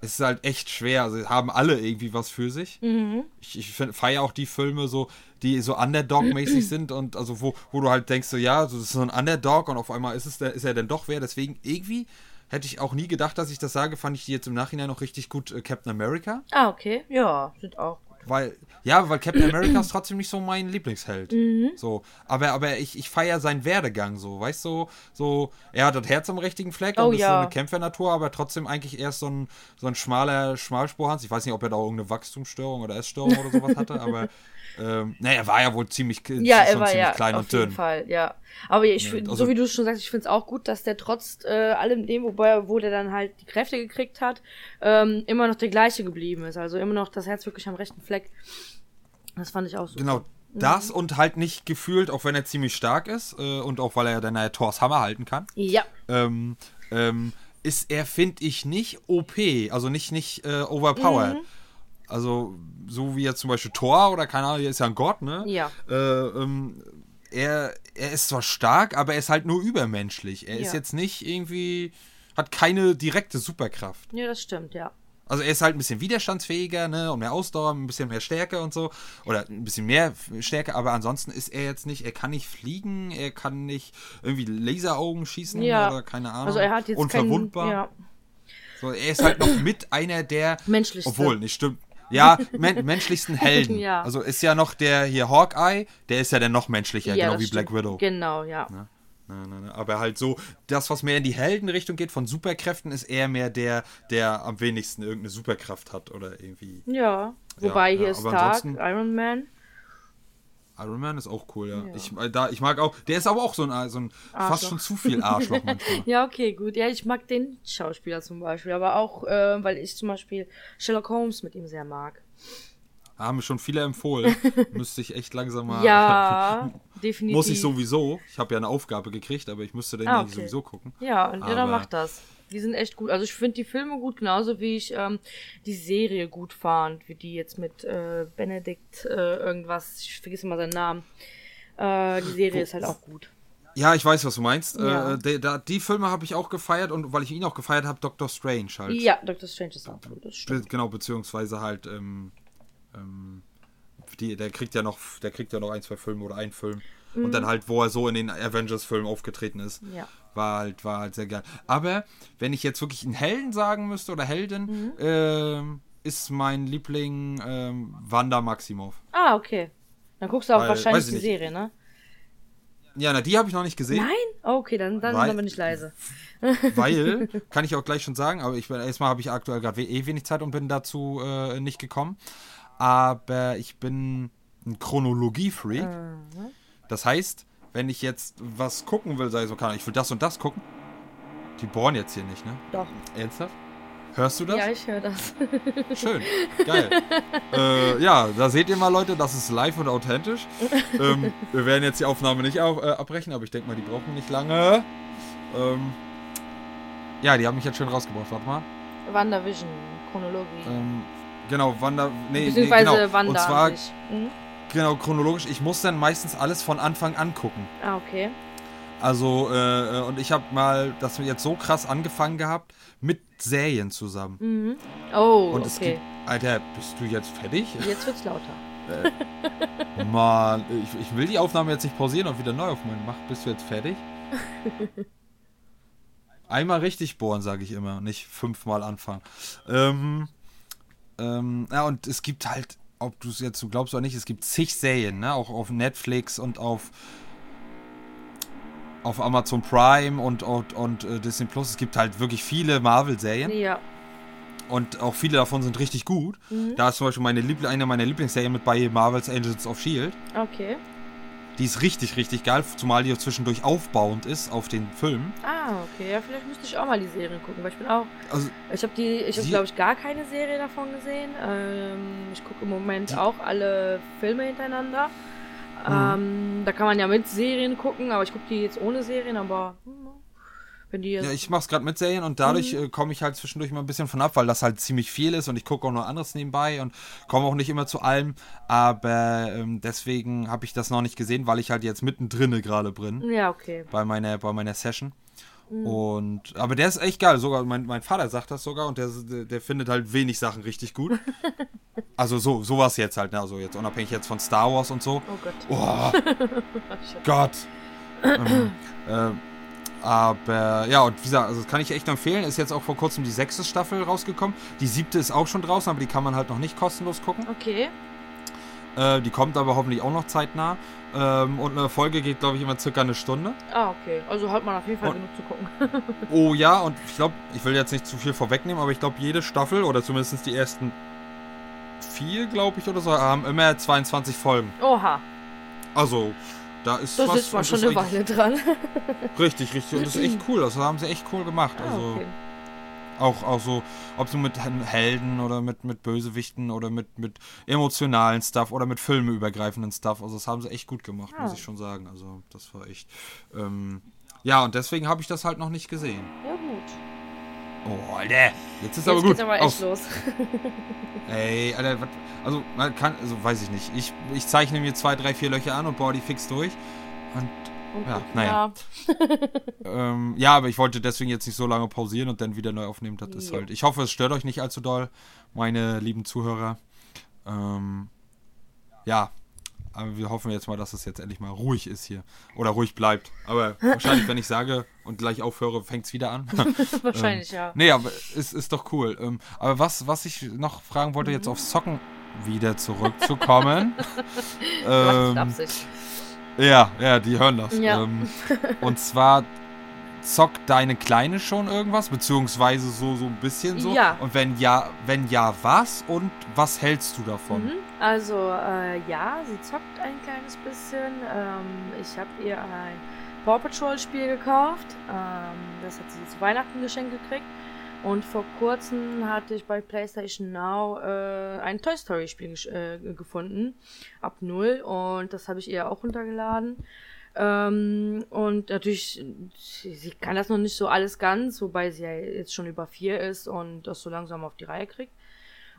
es ist halt echt schwer. Also haben alle irgendwie was für sich. Mhm. Ich, ich feiere auch die Filme so, die so Underdog-mäßig sind und also wo, wo du halt denkst, so ja, so, das ist so ein Underdog und auf einmal ist es ist er denn doch wer. Deswegen irgendwie hätte ich auch nie gedacht, dass ich das sage, fand ich die jetzt im Nachhinein noch richtig gut äh, Captain America. Ah, okay. Ja, sind auch weil, ja, weil Captain America ist trotzdem nicht so mein Lieblingsheld. Mhm. So, aber, aber ich, ich feiere seinen Werdegang so, weißt du, so, er hat das Herz am richtigen Fleck Oh und ist so ja. eine Kämpfernatur, aber trotzdem eigentlich erst so ein, so ein schmaler Schmalspurhans. Ich weiß nicht, ob er da auch irgendeine Wachstumsstörung oder Essstörung oder sowas hatte, aber ähm, naja, er war ja wohl ziemlich, Ja, er war ja klein auf und jeden dünn. Fall, ja. Aber ich Ja, also- so wie du es schon sagst, ich finde es auch gut, dass der trotz äh, allem dem, wobei wo der dann halt die Kräfte gekriegt hat, ähm, immer noch der gleiche geblieben ist. Also immer noch das Herz wirklich am rechten Fleck. Das fand ich auch so. Genau, das und halt nicht gefühlt, auch wenn er ziemlich stark ist äh, und auch weil er dann ja Thors Hammer halten kann, Ja. ähm, ähm, ist er, finde ich, nicht OP, also nicht, nicht äh, overpowered. Mhm. Also, so wie jetzt zum Beispiel Thor oder keine Ahnung, er ist ja ein Gott, ne? Ja. Äh, ähm, er, er ist zwar stark, aber er ist halt nur übermenschlich. Er ist Ja. jetzt nicht irgendwie, hat keine direkte Superkraft. Ja, das stimmt, ja. Also er ist halt ein bisschen widerstandsfähiger, ne, und mehr Ausdauer, ein bisschen mehr Stärke und so. Oder ein bisschen mehr Stärke, aber ansonsten ist er jetzt nicht, er kann nicht fliegen, er kann nicht irgendwie Laseraugen schießen Ja. oder keine Ahnung. Also er hat jetzt keinen, Unverwundbar. ja, So, er ist halt noch mit einer der. Menschlichste. Obwohl, nicht stimmt. Ja, men menschlichsten Helden. Ja. Also ist ja noch der hier Hawkeye, der ist ja dann noch menschlicher, ja genau wie Black stimmt. Widow. Genau, ja. Ne? Ne, ne, ne. Aber halt so, das, was mehr in die Heldenrichtung geht von Superkräften, ist eher mehr der, der am wenigsten irgendeine Superkraft hat oder irgendwie. Ja. Wobei Ja, hier ja, Stark, Iron Man. Iron Man ist auch cool, ja. Ja. Ich, äh, da, ich mag auch, der ist aber auch so ein, so ein fast Arschloch. schon zu viel Arschloch manchmal. Ja, okay, gut. Ja, ich mag den Schauspieler zum Beispiel, aber auch, äh, weil ich zum Beispiel Sherlock Holmes mit ihm sehr mag. Haben mir schon viele empfohlen. Müsste ich echt langsam mal. Ja, definitiv. Muss ich sowieso. Ich habe ja eine Aufgabe gekriegt, aber ich müsste den Ah, okay. sowieso gucken. Ja, und ja, dann Aber- macht das. Die sind echt gut. Also ich finde die Filme gut, genauso wie ich ähm, die Serie gut fand, wie die jetzt mit äh, Benedikt äh, irgendwas, ich vergesse mal seinen Namen. Äh, die Serie ist halt auch gut. Ja, ich weiß, was du meinst. Ja. Äh, der, da, die Filme habe ich auch gefeiert und weil ich ihn auch gefeiert habe, Doctor Strange halt. Ja, Doctor Strange ist auch gut, das stimmt. genau, beziehungsweise halt, ähm, ähm, die, der kriegt ja noch, der kriegt ja noch ein, zwei Filme oder einen Film. Und dann halt, wo er so in den Avengers-Filmen aufgetreten ist. Mhm. Ja. War halt, war halt sehr geil. Aber wenn ich jetzt wirklich einen Helden sagen müsste oder Heldin, Mhm. ähm, ist mein Liebling ähm, Wanda Maximoff. Ah, okay. Dann guckst du auch Weil- wahrscheinlich die ich nicht. Serie, ne? Ja, na, die habe ich noch nicht gesehen. Nein? Oh, okay, dann, dann, Weil- dann bin ich leise. Weil, kann ich auch gleich schon sagen, aber ich bin erstmal habe ich aktuell gerade eh wenig Zeit und bin dazu äh, nicht gekommen. Aber ich bin ein Chronologie-Freak. Mhm. Das heißt, wenn ich jetzt was gucken will, sei so kann, ich will das und das gucken. Die bohren jetzt hier nicht, ne? Doch. Ernsthaft? Hörst du das? Ja, ich höre das. Schön. Geil. äh, ja, da seht ihr mal, Leute, das ist live und authentisch. ähm, wir werden jetzt die Aufnahme nicht auf, äh, abbrechen, aber ich denke mal, die brauchen nicht lange. Ähm, ja, die haben mich jetzt schön rausgebracht. Warte mal. WandaVision, Chronologie. Ähm, genau, Wanda. Nee, nee, Beziehungsweise genau. Wanda Und zwar. Mhm. Genau, chronologisch. Ich muss dann meistens alles von Anfang an gucken. Ah, okay. Also, äh, äh, und ich habe mal das jetzt so krass angefangen gehabt mit Serien zusammen. Mhm. Oh, Und es okay. gibt. Alter, bist du jetzt fertig? Jetzt wird's lauter. Mann, ich, ich will die Aufnahme jetzt nicht pausieren und wieder neu aufnehmen. Mach, bist du jetzt fertig? Einmal richtig bohren, sage ich immer, nicht fünfmal anfangen. Ähm, ähm, ja, und es gibt halt, ob du es jetzt so glaubst oder nicht, es gibt zig Serien, ne? Auch auf Netflix und auf auf Amazon Prime und, und, und äh, Disney Plus. Es gibt halt wirklich viele Marvel-Serien. Ja. Und auch viele davon sind richtig gut. Mhm. Da ist zum Beispiel meine Liebl eine meiner Lieblingsserien mit bei Marvel's Agents of Shield. Okay. Die ist richtig, richtig geil, zumal die auch zwischendurch aufbauend ist auf den Film. Ah, okay. Ja, vielleicht müsste ich auch mal die Serien gucken, weil ich bin auch. Also, Ich habe die, ich habe glaube ich gar keine Serie davon gesehen. Ähm, ich gucke im Moment Die- auch alle Filme hintereinander. Mhm. Ähm, da kann man ja mit Serien gucken, aber ich gucke die jetzt ohne Serien, aber hm, wenn die ja, ich mach's gerade mit Serien und dadurch Mhm. äh, komme ich halt zwischendurch mal ein bisschen von ab, weil das halt ziemlich viel ist und ich gucke auch noch anderes nebenbei und komme auch nicht immer zu allem. Aber ähm, deswegen habe ich das noch nicht gesehen, weil ich halt jetzt mittendrin gerade bin ja, okay. bei meiner, bei meiner Session. Mhm. Und, aber der ist echt geil. Sogar mein, mein Vater sagt das sogar und der, der, findet halt wenig Sachen richtig gut. also so sowas jetzt halt, ne? also jetzt unabhängig jetzt von Star Wars und so. Oh Gott. Oh, Shit. Gott. ähm, ähm, aber ja, und wie gesagt, also das kann ich echt empfehlen. Ist jetzt auch vor kurzem die sechste Staffel rausgekommen. Die siebte ist auch schon draußen, aber die kann man halt noch nicht kostenlos gucken. Okay. Äh, die kommt aber hoffentlich auch noch zeitnah. Ähm, und eine Folge geht, glaube ich, immer circa eine Stunde. Ah, okay. Also hat man auf jeden Fall und, genug zu gucken. oh ja, und ich glaube, ich will jetzt nicht zu viel vorwegnehmen, aber ich glaube, jede Staffel oder zumindest die ersten vier, glaube ich, oder so, haben immer 22 Folgen. Oha. Also, da ist das was. ist man schon eine Weile dran. richtig, richtig. Und das ist echt cool. Das haben sie echt cool gemacht. Ah, also, okay. Auch, auch so, ob so mit Helden oder mit, mit Bösewichten oder mit, mit emotionalen Stuff oder mit filmeübergreifenden Stuff. Also das haben sie echt gut gemacht, ja. muss ich schon sagen. Also das war echt. Ähm, ja, und deswegen habe ich das halt noch nicht gesehen. Ja. Oh, Alter. Jetzt ist Jetzt aber gut. Geht's aber echt los. Ey, Alter, was, also man kann, also weiß ich nicht. Ich, ich zeichne mir zwei, drei, vier Löcher an und baue die fix durch. Und ja, naja. ähm, ja, aber ich wollte deswegen jetzt nicht so lange pausieren und dann wieder neu aufnehmen. Das ist halt. Ich hoffe, es stört euch nicht allzu doll, meine lieben Zuhörer. Ähm, ja, aber wir hoffen jetzt mal, dass es jetzt endlich mal ruhig ist hier. Oder ruhig bleibt. Aber wahrscheinlich, wenn ich sage und gleich aufhöre, fängt es wieder an. wahrscheinlich, ähm, ja. Nee, aber es ist doch cool. Ähm, aber was, was ich noch fragen wollte, jetzt auf Socken wieder zurückzukommen. ähm. Ja, ja, die hören das. Ja. Ähm, und zwar zockt deine Kleine schon irgendwas, beziehungsweise so, so ein bisschen so? Ja. Und wenn ja, wenn ja, was? Und was hältst du davon? Mhm. Also, äh, ja, sie zockt ein kleines bisschen. Ähm, ich habe ihr ein Paw Patrol Spiel gekauft. Ähm, das hat sie zu Weihnachten geschenkt gekriegt. Und vor kurzem hatte ich bei PlayStation Now äh, ein Toy Story Spiel äh, gefunden, ab null, und das habe ich ihr auch runtergeladen. Ähm, und natürlich, sie, kann das noch nicht so alles ganz, wobei sie ja jetzt schon über vier ist und das so langsam auf die Reihe kriegt.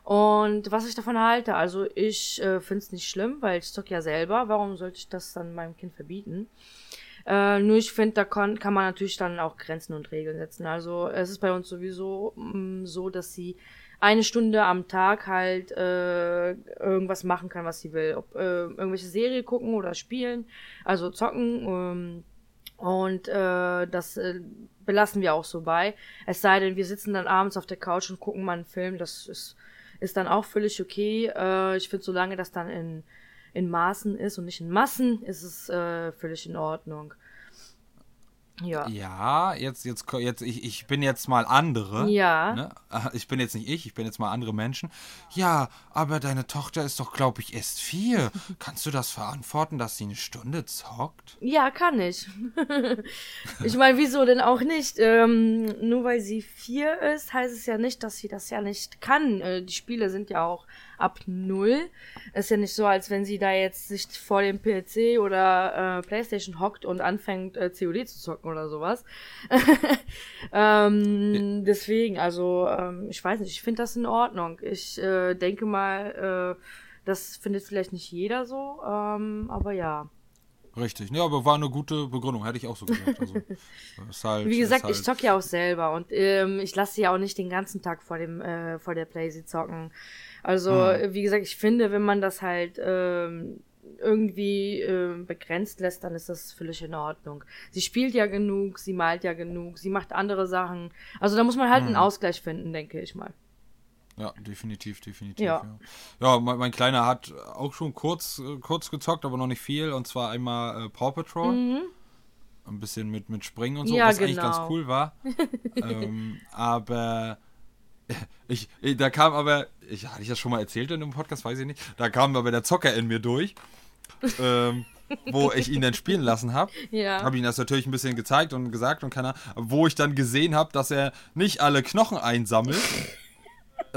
Und was ich davon halte, also ich äh, finde es nicht schlimm, weil ich zock ja selber. Warum sollte ich das dann meinem Kind verbieten? Äh, nur ich finde, da kann, kann man natürlich dann auch Grenzen und Regeln setzen. Also es ist bei uns sowieso mh, mm, so, dass sie eine Stunde am Tag halt äh, irgendwas machen kann, was sie will. Ob äh, irgendwelche Serie gucken oder spielen, also zocken. Ähm, und äh, das äh, belassen wir auch so bei. Es sei denn, wir sitzen dann abends auf der Couch und gucken mal einen Film. Das ist, ist dann auch völlig okay. Äh, ich finde, solange das dann in in Maßen ist und nicht in Massen, ist es äh, völlig in Ordnung. Ja. Ja, jetzt, jetzt, jetzt, ich, ich bin jetzt mal andere. Ja. Ne? Ich bin jetzt nicht ich, ich bin jetzt mal andere Menschen. Ja, aber deine Tochter ist doch, glaube ich, erst vier. Kannst du das verantworten, dass sie eine Stunde zockt? Ja, kann ich. ich meine, wieso denn auch nicht? Ähm, nur weil sie vier ist, heißt es ja nicht, dass sie das ja nicht kann. Äh, die Spiele sind ja auch ab null. Ist ja nicht so, als wenn sie da jetzt sich vor dem PC oder äh, Playstation hockt und anfängt, äh, COD zu zocken oder sowas. ähm, deswegen, also, ähm, ich weiß nicht, ich finde das in Ordnung. Ich äh, denke mal, äh, das findet vielleicht nicht jeder so, ähm, aber ja. Richtig, ja, aber war eine gute Begründung, hätte ich auch so gesagt. Also, halt, Wie gesagt, halt ich zock ja auch selber und ähm, ich lasse sie ja auch nicht den ganzen Tag vor dem äh, vor der Playsee zocken. Also, hm. wie gesagt, ich finde, wenn man das halt ähm, irgendwie äh, begrenzt lässt, dann ist das völlig in Ordnung. Sie spielt ja genug, sie malt ja genug, sie macht andere Sachen. Also da muss man halt hm. einen Ausgleich finden, denke ich mal. Ja, definitiv, definitiv. Ja, ja. ja mein, mein, Kleiner hat auch schon kurz, äh, kurz gezockt, aber noch nicht viel. Und zwar einmal äh, Paw Patrol. Mhm. Ein bisschen mit, mit Springen und so, ja, was genau. eigentlich ganz cool war. ähm, aber ich, da kam aber, ich hatte ich das schon mal erzählt in einem Podcast, weiß ich nicht. Da kam aber der Zocker in mir durch, ähm, wo ich ihn dann spielen lassen habe. Ja. Habe ihm das natürlich ein bisschen gezeigt und gesagt und keiner, wo ich dann gesehen habe, dass er nicht alle Knochen einsammelt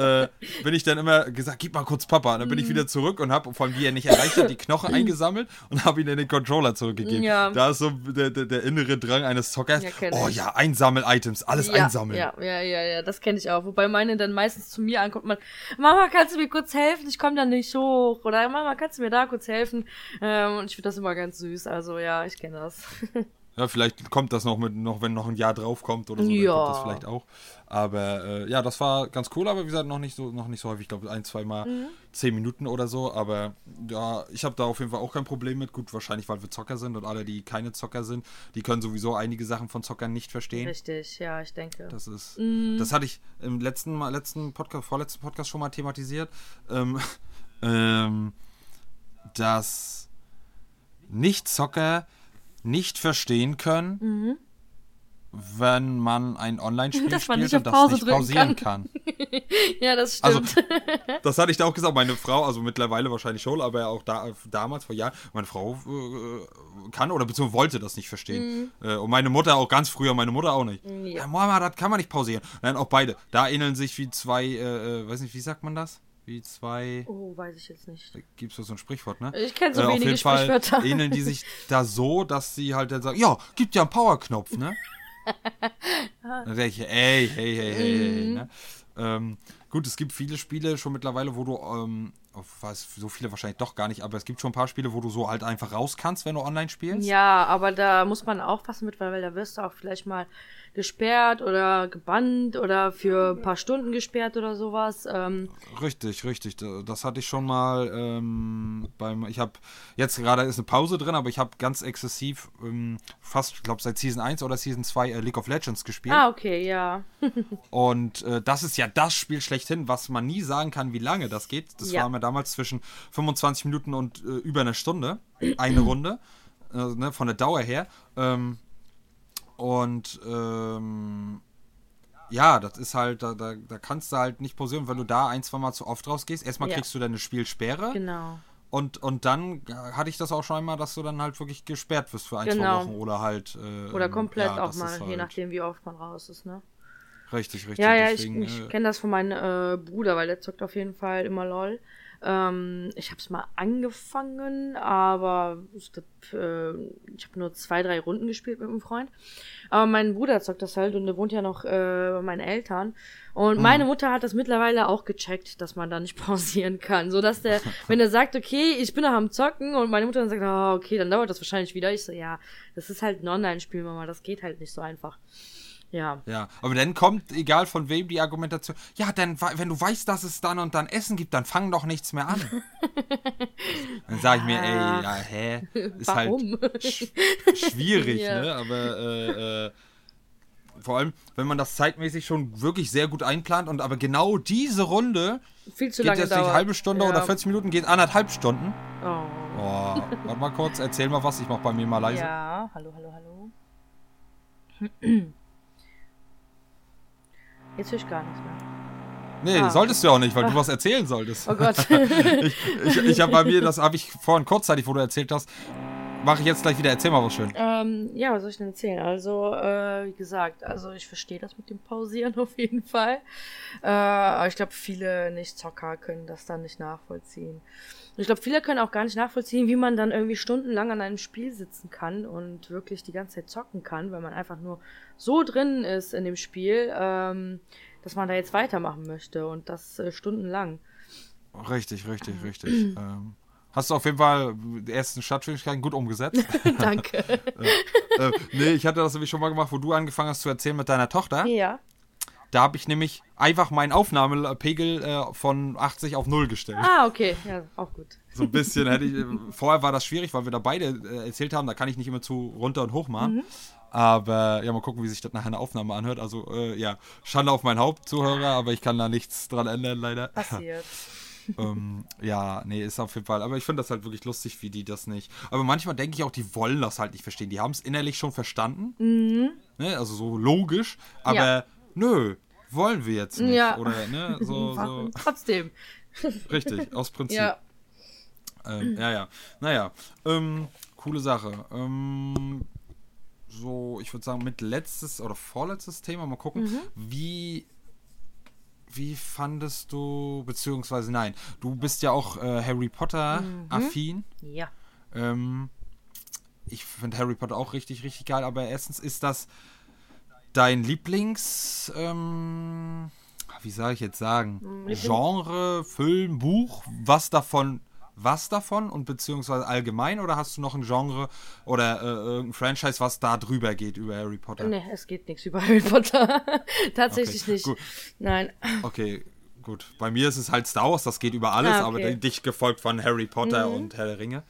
äh, bin ich dann immer gesagt, gib mal kurz Papa. Und dann bin ich wieder zurück und habe, von wie er nicht erreicht hat, die Knochen eingesammelt und habe ihn in den Controller zurückgegeben. Ja. Da ist so der, der, der innere Drang eines Zockers. Ja, oh ja, Einsammel-Items, alles ja, einsammeln. Ja, ja, ja, ja, das kenne ich auch. Wobei meine dann meistens zu mir ankommt, man, Mama, kannst du mir kurz helfen? Ich komme da nicht hoch. Oder Mama, kannst du mir da kurz helfen? Ähm, und ich finde das immer ganz süß. Also ja, ich kenne das. Ja, vielleicht kommt das noch mit, noch wenn noch ein Jahr drauf kommt oder so, ja. kommt das vielleicht auch. Aber äh, ja, das war ganz cool, aber wie gesagt, noch nicht so, noch nicht so häufig, ich glaube ein, zwei Mal mhm. zehn Minuten oder so. Aber ja, ich habe da auf jeden Fall auch kein Problem mit. Gut, wahrscheinlich, weil wir Zocker sind und alle, die keine Zocker sind, die können sowieso einige Sachen von Zockern nicht verstehen. Richtig, ja, ich denke. Das ist. Mhm. Das hatte ich im letzten Mal, letzten Podcast, vorletzten Podcast schon mal thematisiert. Ähm, ähm, dass Nicht-Zocker nicht verstehen können, Mhm. Wenn man ein Online-Spiel spielt nicht und auf das Pause nicht pausieren kann. Ja, das Also, stimmt. das hatte ich da auch gesagt. Meine Frau, also mittlerweile wahrscheinlich schon, aber auch da, damals vor Jahren, meine Frau äh, kann oder beziehungsweise wollte das nicht verstehen. Äh, und meine Mutter auch ganz früher, meine Mutter auch nicht. Mhm. Ja. Ja, Mama, das kann man nicht pausieren. Nein, auch beide. Da ähneln sich wie zwei, äh, äh, weiß nicht, wie sagt man das? Wie zwei. oh, weiß ich jetzt nicht. Gibt es so ein Sprichwort, ne? Ich kenn so auf wenige jeden Fall Sprichwörter. ähneln die sich da so, dass sie halt dann sagen, ja, gibt ja einen Powerknopf, ne? Dann denke ich, ey, hey, hey, hey, Mhm. hey, ne? Ähm, gut, es gibt viele Spiele schon mittlerweile, wo du, ähm, was, so viele wahrscheinlich doch gar nicht, aber es gibt schon ein paar Spiele, wo du so halt einfach raus kannst, wenn du online spielst. Ja, aber da muss man aufpassen mit, weil da wirst du auch vielleicht mal gesperrt oder gebannt oder für ein paar Stunden gesperrt oder sowas. Ähm, Richtig, richtig. Da- Das hatte ich schon mal ähm, beim. Ich habe jetzt gerade ist eine Pause drin, aber ich habe ganz exzessiv ähm, fast, ich glaube, seit Season 1 oder Season 2 äh, League of Legends gespielt. ah, okay, ja. Und äh, das ist ja das Spiel schlechthin, was man nie sagen kann, wie lange das geht. Das Ja. war mir damals zwischen 25 Minuten und äh, über eine Stunde. Eine Runde. Äh, ne, von der Dauer her. Ähm, und ähm, ja, das ist halt, da, da, da kannst du halt nicht pausieren, wenn du da ein, zwei Mal zu oft rausgehst. Erstmal Ja. kriegst du deine Spielsperre. Genau. Und, und dann hatte ich das auch schon einmal, dass du dann halt wirklich gesperrt wirst für ein, Genau. zwei Wochen oder halt. Äh, Oder ähm, komplett ja, auch mal, ist je halt nachdem, wie oft man raus ist, ne? Richtig, richtig. Ja, ja, deswegen, ich, ich äh, kenne das von meinem äh, Bruder, weil der zockt auf jeden Fall immer LOL. Ähm, ich habe es mal angefangen, aber ich, glaub, äh, ich habe nur zwei, drei Runden gespielt mit einem Freund. Aber mein Bruder zockt das halt und der wohnt ja noch äh, bei meinen Eltern. Und Mhm. meine Mutter hat das mittlerweile auch gecheckt, dass man da nicht pausieren kann. So dass der, wenn er sagt, okay, ich bin noch am Zocken und meine Mutter dann sagt, oh, okay, dann dauert das wahrscheinlich wieder. Ich so, ja, das ist halt ein Online-Spiel, Mama, das geht halt nicht so einfach. Ja. Ja, aber dann kommt, egal von wem, die Argumentation, ja, dann, we- wenn du weißt, dass es dann und dann Essen gibt, dann fang doch nichts mehr an. dann sage ich mir, ey, ja, hä? Ist Warum? halt sch schwierig, Ja. ne? Aber äh, äh, vor allem, wenn man das zeitmäßig schon wirklich sehr gut einplant und aber genau diese Runde Viel zu geht lange jetzt nicht dauert. halbe Stunde ja. oder 40 Minuten, geht anderthalb Stunden. Oh. Boah, warte mal kurz, erzähl mal was, ich mach bei mir mal leise. Ja, hallo, hallo, hallo. Jetzt höre ich gar nichts mehr. Nee, Ah. solltest du auch nicht, weil du was erzählen solltest. Oh Gott. Ich, ich, ich habe bei mir, das habe ich vorhin kurzzeitig, wo du erzählt hast, mache ich jetzt gleich wieder. Erzähl mal was schön. ähm, ja, was soll ich denn erzählen? Also, äh, wie gesagt, also ich verstehe das mit dem Pausieren auf jeden Fall. Äh, aber ich glaube, viele Nicht-Zocker können das dann nicht nachvollziehen. Und ich glaube, viele können auch gar nicht nachvollziehen, wie man dann irgendwie stundenlang an einem Spiel sitzen kann und wirklich die ganze Zeit zocken kann, weil man einfach nur so drin ist in dem Spiel, ähm, dass man da jetzt weitermachen möchte und das äh, stundenlang. Richtig, richtig, richtig. ähm, hast du auf jeden Fall die ersten Stadtschwierigkeiten gut umgesetzt. Danke. äh, nee, ich hatte das nämlich schon mal gemacht, wo du angefangen hast zu erzählen mit deiner Tochter. ja. Da habe ich nämlich einfach meinen Aufnahmepegel äh, von 80 auf 0 gestellt. Ah, okay. Ja, auch gut. So ein bisschen hätte ich. Vorher war das schwierig, weil wir da beide äh, erzählt haben, da kann ich nicht immer zu runter und hoch machen. Mhm. Aber ja, mal gucken, wie sich das nachher in der Aufnahme anhört. Also, äh, ja, Schande auf mein Haupt, Zuhörer, aber ich kann da nichts dran ändern, leider. Passiert. ähm, ja, nee, ist auf jeden Fall. Aber ich finde das halt wirklich lustig, wie die das nicht. Aber manchmal denke ich auch, die wollen das halt nicht verstehen. Die haben es innerlich schon verstanden. Ne? Also so logisch. Aber Mhm. Ja. Nö, wollen wir jetzt nicht. Ja. Oder, ne? So, so. Trotzdem. Richtig, aus Prinzip. Ja. Ähm, ja, ja. Naja, ähm, coole Sache. Ähm, so, ich würde sagen, mit letztes oder vorletztes Thema, mal gucken, Mhm. wie. Wie fandest du, beziehungsweise nein, du bist ja auch äh, Harry Potter-affin. Ja. Ähm, ich finde Harry Potter auch richtig, richtig geil, aber erstens ist das dein Lieblings, ähm, wie soll ich jetzt sagen, Lieblings- Genre, Film, Buch, was davon, was davon und beziehungsweise allgemein oder hast du noch ein Genre oder äh, irgendein Franchise, was da drüber geht über Harry Potter? Nee, es geht nichts über Harry Potter. Tatsächlich Okay, nicht. gut. Nein. Okay, gut. Bei mir ist es halt Star Wars, das geht über alles, Ah, aber okay. Mhm. dicht gefolgt von Harry Potter und Herr der Ringe.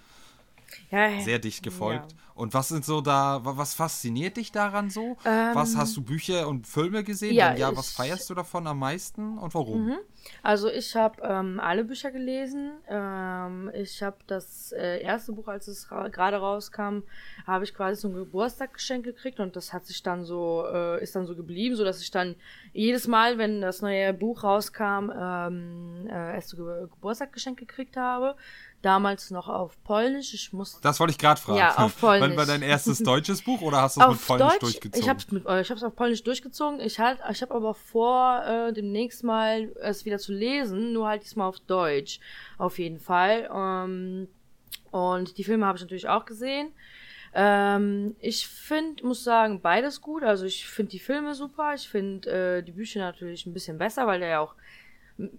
Ja, sehr dicht gefolgt. Und was sind so da, was fasziniert dich daran so? Ähm, was hast du Bücher und Filme gesehen? Ja, ja, was feierst du davon am meisten und warum? Mhm. Also ich habe ähm, alle Bücher gelesen. Ähm, ich habe das äh, erste Buch, als es ra gerade rauskam, habe ich quasi so ein Geburtstagsgeschenk gekriegt und das hat sich dann so, äh, ist dann so geblieben, so dass ich dann jedes Mal, wenn das neue Buch rauskam, ähm, äh, erst so Ge Geburtstagsgeschenk gekriegt habe damals noch auf Polnisch. Ich muss das wollte ich gerade fragen. Ja, auf Polnisch. Wann war dein erstes deutsches Buch oder hast du es mit Polnisch Deutsch, durchgezogen? Ich habe es äh, ich hab's auf Polnisch durchgezogen. Ich, halt, ich habe aber vor, äh, demnächst mal es wieder zu lesen, nur halt diesmal auf Deutsch. Auf jeden Fall. Ähm, und die Filme habe ich natürlich auch gesehen. Ähm, ich finde, muss sagen, beides gut. Also ich finde die Filme super. Ich finde äh, die Bücher natürlich ein bisschen besser, weil der ja auch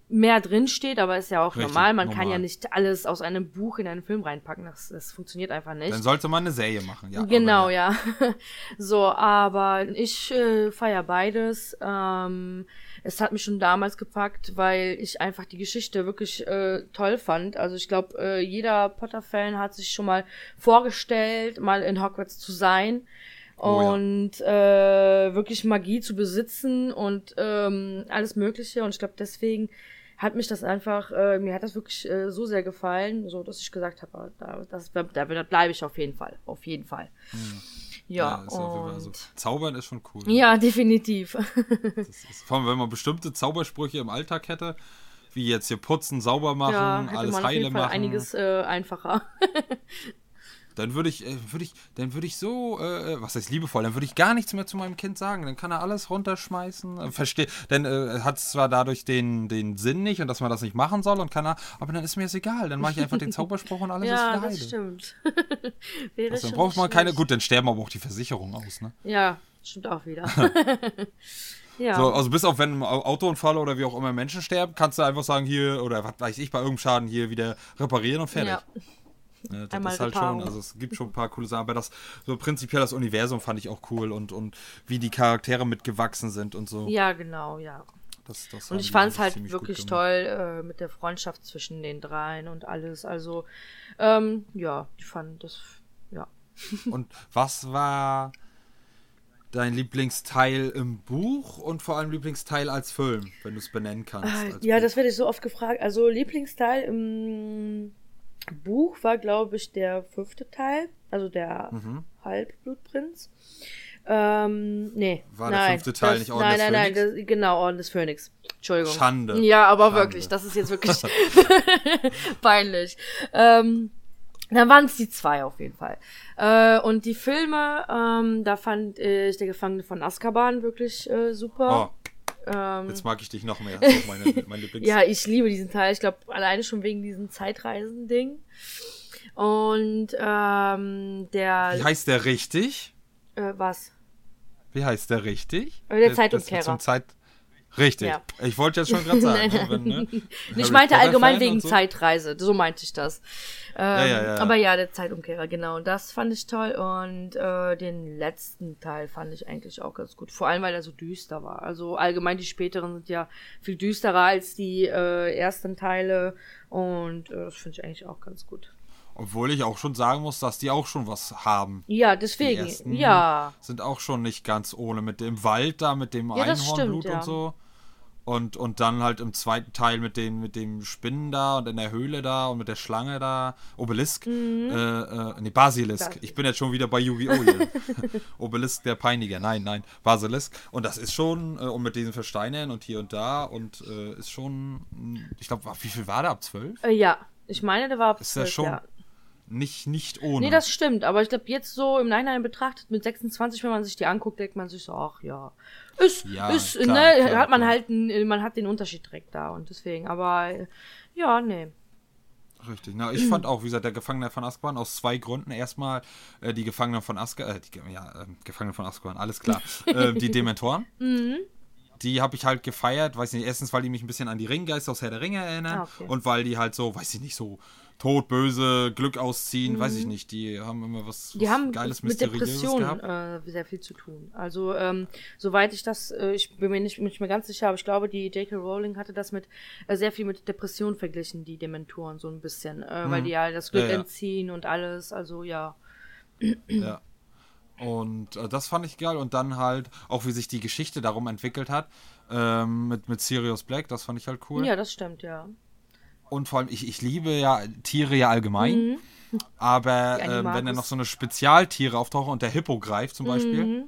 mehr drin steht, aber ist ja auch Richtig, normal. Man normal. kann ja nicht alles aus einem Buch in einen Film reinpacken. Das, das funktioniert einfach nicht. Dann sollte man eine Serie machen, ja. Genau, ja. ja. so, aber ich äh, feiere beides. Ähm, es hat mich schon damals gepackt, weil ich einfach die Geschichte wirklich äh, toll fand. Also ich glaube, äh, jeder Potter-Fan hat sich schon mal vorgestellt, mal in Hogwarts zu sein. Oh, und ja. äh, wirklich Magie zu besitzen und ähm, alles Mögliche. Und ich glaube, deswegen hat mich das einfach, äh, mir hat das wirklich äh, so sehr gefallen, so dass ich gesagt habe, da, das, da, da bleibe ich auf jeden Fall. Auf jeden Fall. Ja, ja und... so. Zaubern ist schon cool. Ja, definitiv. ist, vor allem, wenn man bestimmte Zaubersprüche im Alltag hätte, wie jetzt hier putzen, sauber machen, ja, alles heile machen. einiges äh, einfacher. Dann würde ich, äh, würde ich, dann würde ich so, äh, äh, was heißt liebevoll, dann würde ich gar nichts mehr zu meinem Kind sagen. Dann kann er alles runterschmeißen. Äh, verstehe, dann äh, hat es zwar dadurch den, den Sinn nicht und dass man das nicht machen soll und kann er, aber dann ist mir es egal. Dann mache ich einfach den Zauberspruch und alles ja, ist wieder das stimmt. Wäre also, dann braucht man keine, gut, dann sterben aber auch die Versicherungen aus, ne? Ja, stimmt auch wieder. Ja. So, also bis auf wenn ein Autounfall oder wie auch immer Menschen sterben, kannst du einfach sagen, hier, oder was weiß ich, bei irgendeinem Schaden hier wieder reparieren und fertig. Ja. Ja, das Einmal ist halt schon, also es gibt schon ein paar coole Sachen, aber das so prinzipiell das Universum fand ich auch cool und, und wie die Charaktere mitgewachsen sind und so. Ja, genau, ja. Das, das und ich fand es halt wirklich toll äh, mit der Freundschaft zwischen den dreien und alles. Also, ähm, ja, ich fand das, ja. Und was war dein Lieblingsteil im Buch und vor allem Lieblingsteil als Film, wenn du es benennen kannst? Ah, ja, Buch. das werde ich so oft gefragt. Also Lieblingsteil im Buch war, glaube ich, der fünfte Teil, also der mhm. Halbblutprinz. Ähm, nee. War nein, der fünfte Teil das, nicht Orden nein, des nein, Phönix? Nein, nein, genau, Orden des Phönix. Entschuldigung. Schande. Ja, aber Schande. wirklich, das ist jetzt wirklich peinlich. Ähm, dann waren es die zwei auf jeden Fall. Äh, und die Filme, ähm, da fand ich Der Gefangene von Azkaban wirklich äh, super. Oh. Ähm, Jetzt mag ich dich noch mehr. Das ist meine, Lieblings ja, ich liebe diesen Teil. Ich glaube, alleine schon wegen diesem Zeitreisen-Ding. Und ähm, der. Wie heißt der richtig? Äh, was? Wie heißt der richtig? Der, der Zeitumkehrer. Zum Zeit Richtig. Ja. Ich wollte jetzt schon gerade sagen. nein, nein. Ne? Ich meinte allgemein wegen so. Zeitreise. So meinte ich das. Ähm, ja, ja, ja, aber ja, der Zeitumkehrer, genau. Das fand ich toll. Und äh, den letzten Teil fand ich eigentlich auch ganz gut. Vor allem, weil er so düster war. Also allgemein die späteren sind ja viel düsterer als die äh, ersten Teile. Und äh, das finde ich eigentlich auch ganz gut. Obwohl ich auch schon sagen muss, dass die auch schon was haben. Ja, deswegen. ja. Sind auch schon nicht ganz ohne. Mit dem Wald da, mit dem ja, Einhornblut stimmt, ja. und so. Und, und dann halt im zweiten Teil mit, den, mit dem Spinnen da und in der Höhle da und mit der Schlange da. Obelisk. Mhm. Äh, äh, nee, Basilisk. Ich bin jetzt schon wieder bei Yu-Gi-Oh! Obelisk der Peiniger. Nein, nein, Basilisk. Und das ist schon, äh, und mit diesen Versteinern und hier und da und äh, ist schon, ich glaube, wie viel war der ab 12? Äh, ja, ich meine, der war ab 12. Ist ja schon, ja nicht, nicht ohne. Nee, das stimmt, aber ich glaube, jetzt so im Nachhinein betrachtet, mit 26, wenn man sich die anguckt, denkt man sich so, ach ja. Ist, ja, ist, klar, ne, klar, hat man klar. halt, man hat den Unterschied direkt da und deswegen, aber ja, nee. Richtig. Na, ich fand auch, wie gesagt, der Gefangene von Azkaban aus zwei Gründen. Erstmal äh, die Gefangenen von Azkaban, äh, ja, äh, Gefangene von Azkaban, alles klar. äh, die Dementoren. Mhm. Die habe ich halt gefeiert, weiß nicht, erstens, weil die mich ein bisschen an die Ringgeister aus Herr der Ringe erinnern ah, okay. und weil die halt so, weiß ich nicht, so Tod, Böse, Glück ausziehen, mhm. weiß ich mhm. nicht. Die haben immer was, was die haben Geiles, mit Depressionen äh, sehr viel zu tun. Also ähm, soweit ich das, äh, ich bin mir nicht, nicht mehr ganz sicher, aber ich glaube, die J.K. Rowling hatte das mit äh, sehr viel mit Depressionen verglichen, die Dementoren so ein bisschen, äh, mhm. weil die ja das Glück ja, ja. entziehen und alles. Also ja, ja. Und äh, das fand ich geil. Und dann halt auch, wie sich die Geschichte darum entwickelt hat, ähm, mit, mit Sirius Black, das fand ich halt cool. Ja, das stimmt, ja. Und vor allem, ich, ich liebe ja Tiere ja allgemein. Mhm. Aber ähm, wenn dann noch so eine Spezialtiere auftauchen und der Hippo greift zum Beispiel, mhm.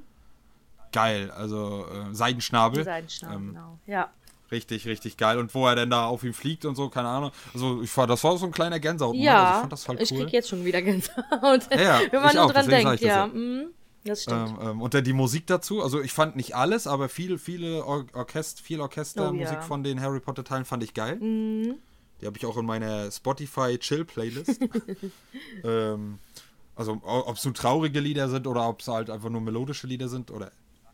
geil. Also äh, Seidenschnabel. Seidenschnabel, ähm, genau. Ja. Richtig, richtig geil. Und wo er denn da auf ihn fliegt und so, keine Ahnung. Also ich war, das war so ein kleiner Gänsehaut. Ja, also ich fand das halt cool. ich krieg jetzt schon wieder Gänsehaut. Ja, wenn man nur auch, dran denkt, ja. Das, ja. Mhm. das stimmt. Ähm, ähm, und dann die Musik dazu, also ich fand nicht alles, aber viel, viele Or Orchest viel Orchestermusik Oh, ja. von den Harry Potter Teilen fand ich geil. Mhm. Die habe ich auch in meiner Spotify Chill Playlist. ähm, also ob es nur traurige Lieder sind oder ob es halt einfach nur melodische Lieder sind oder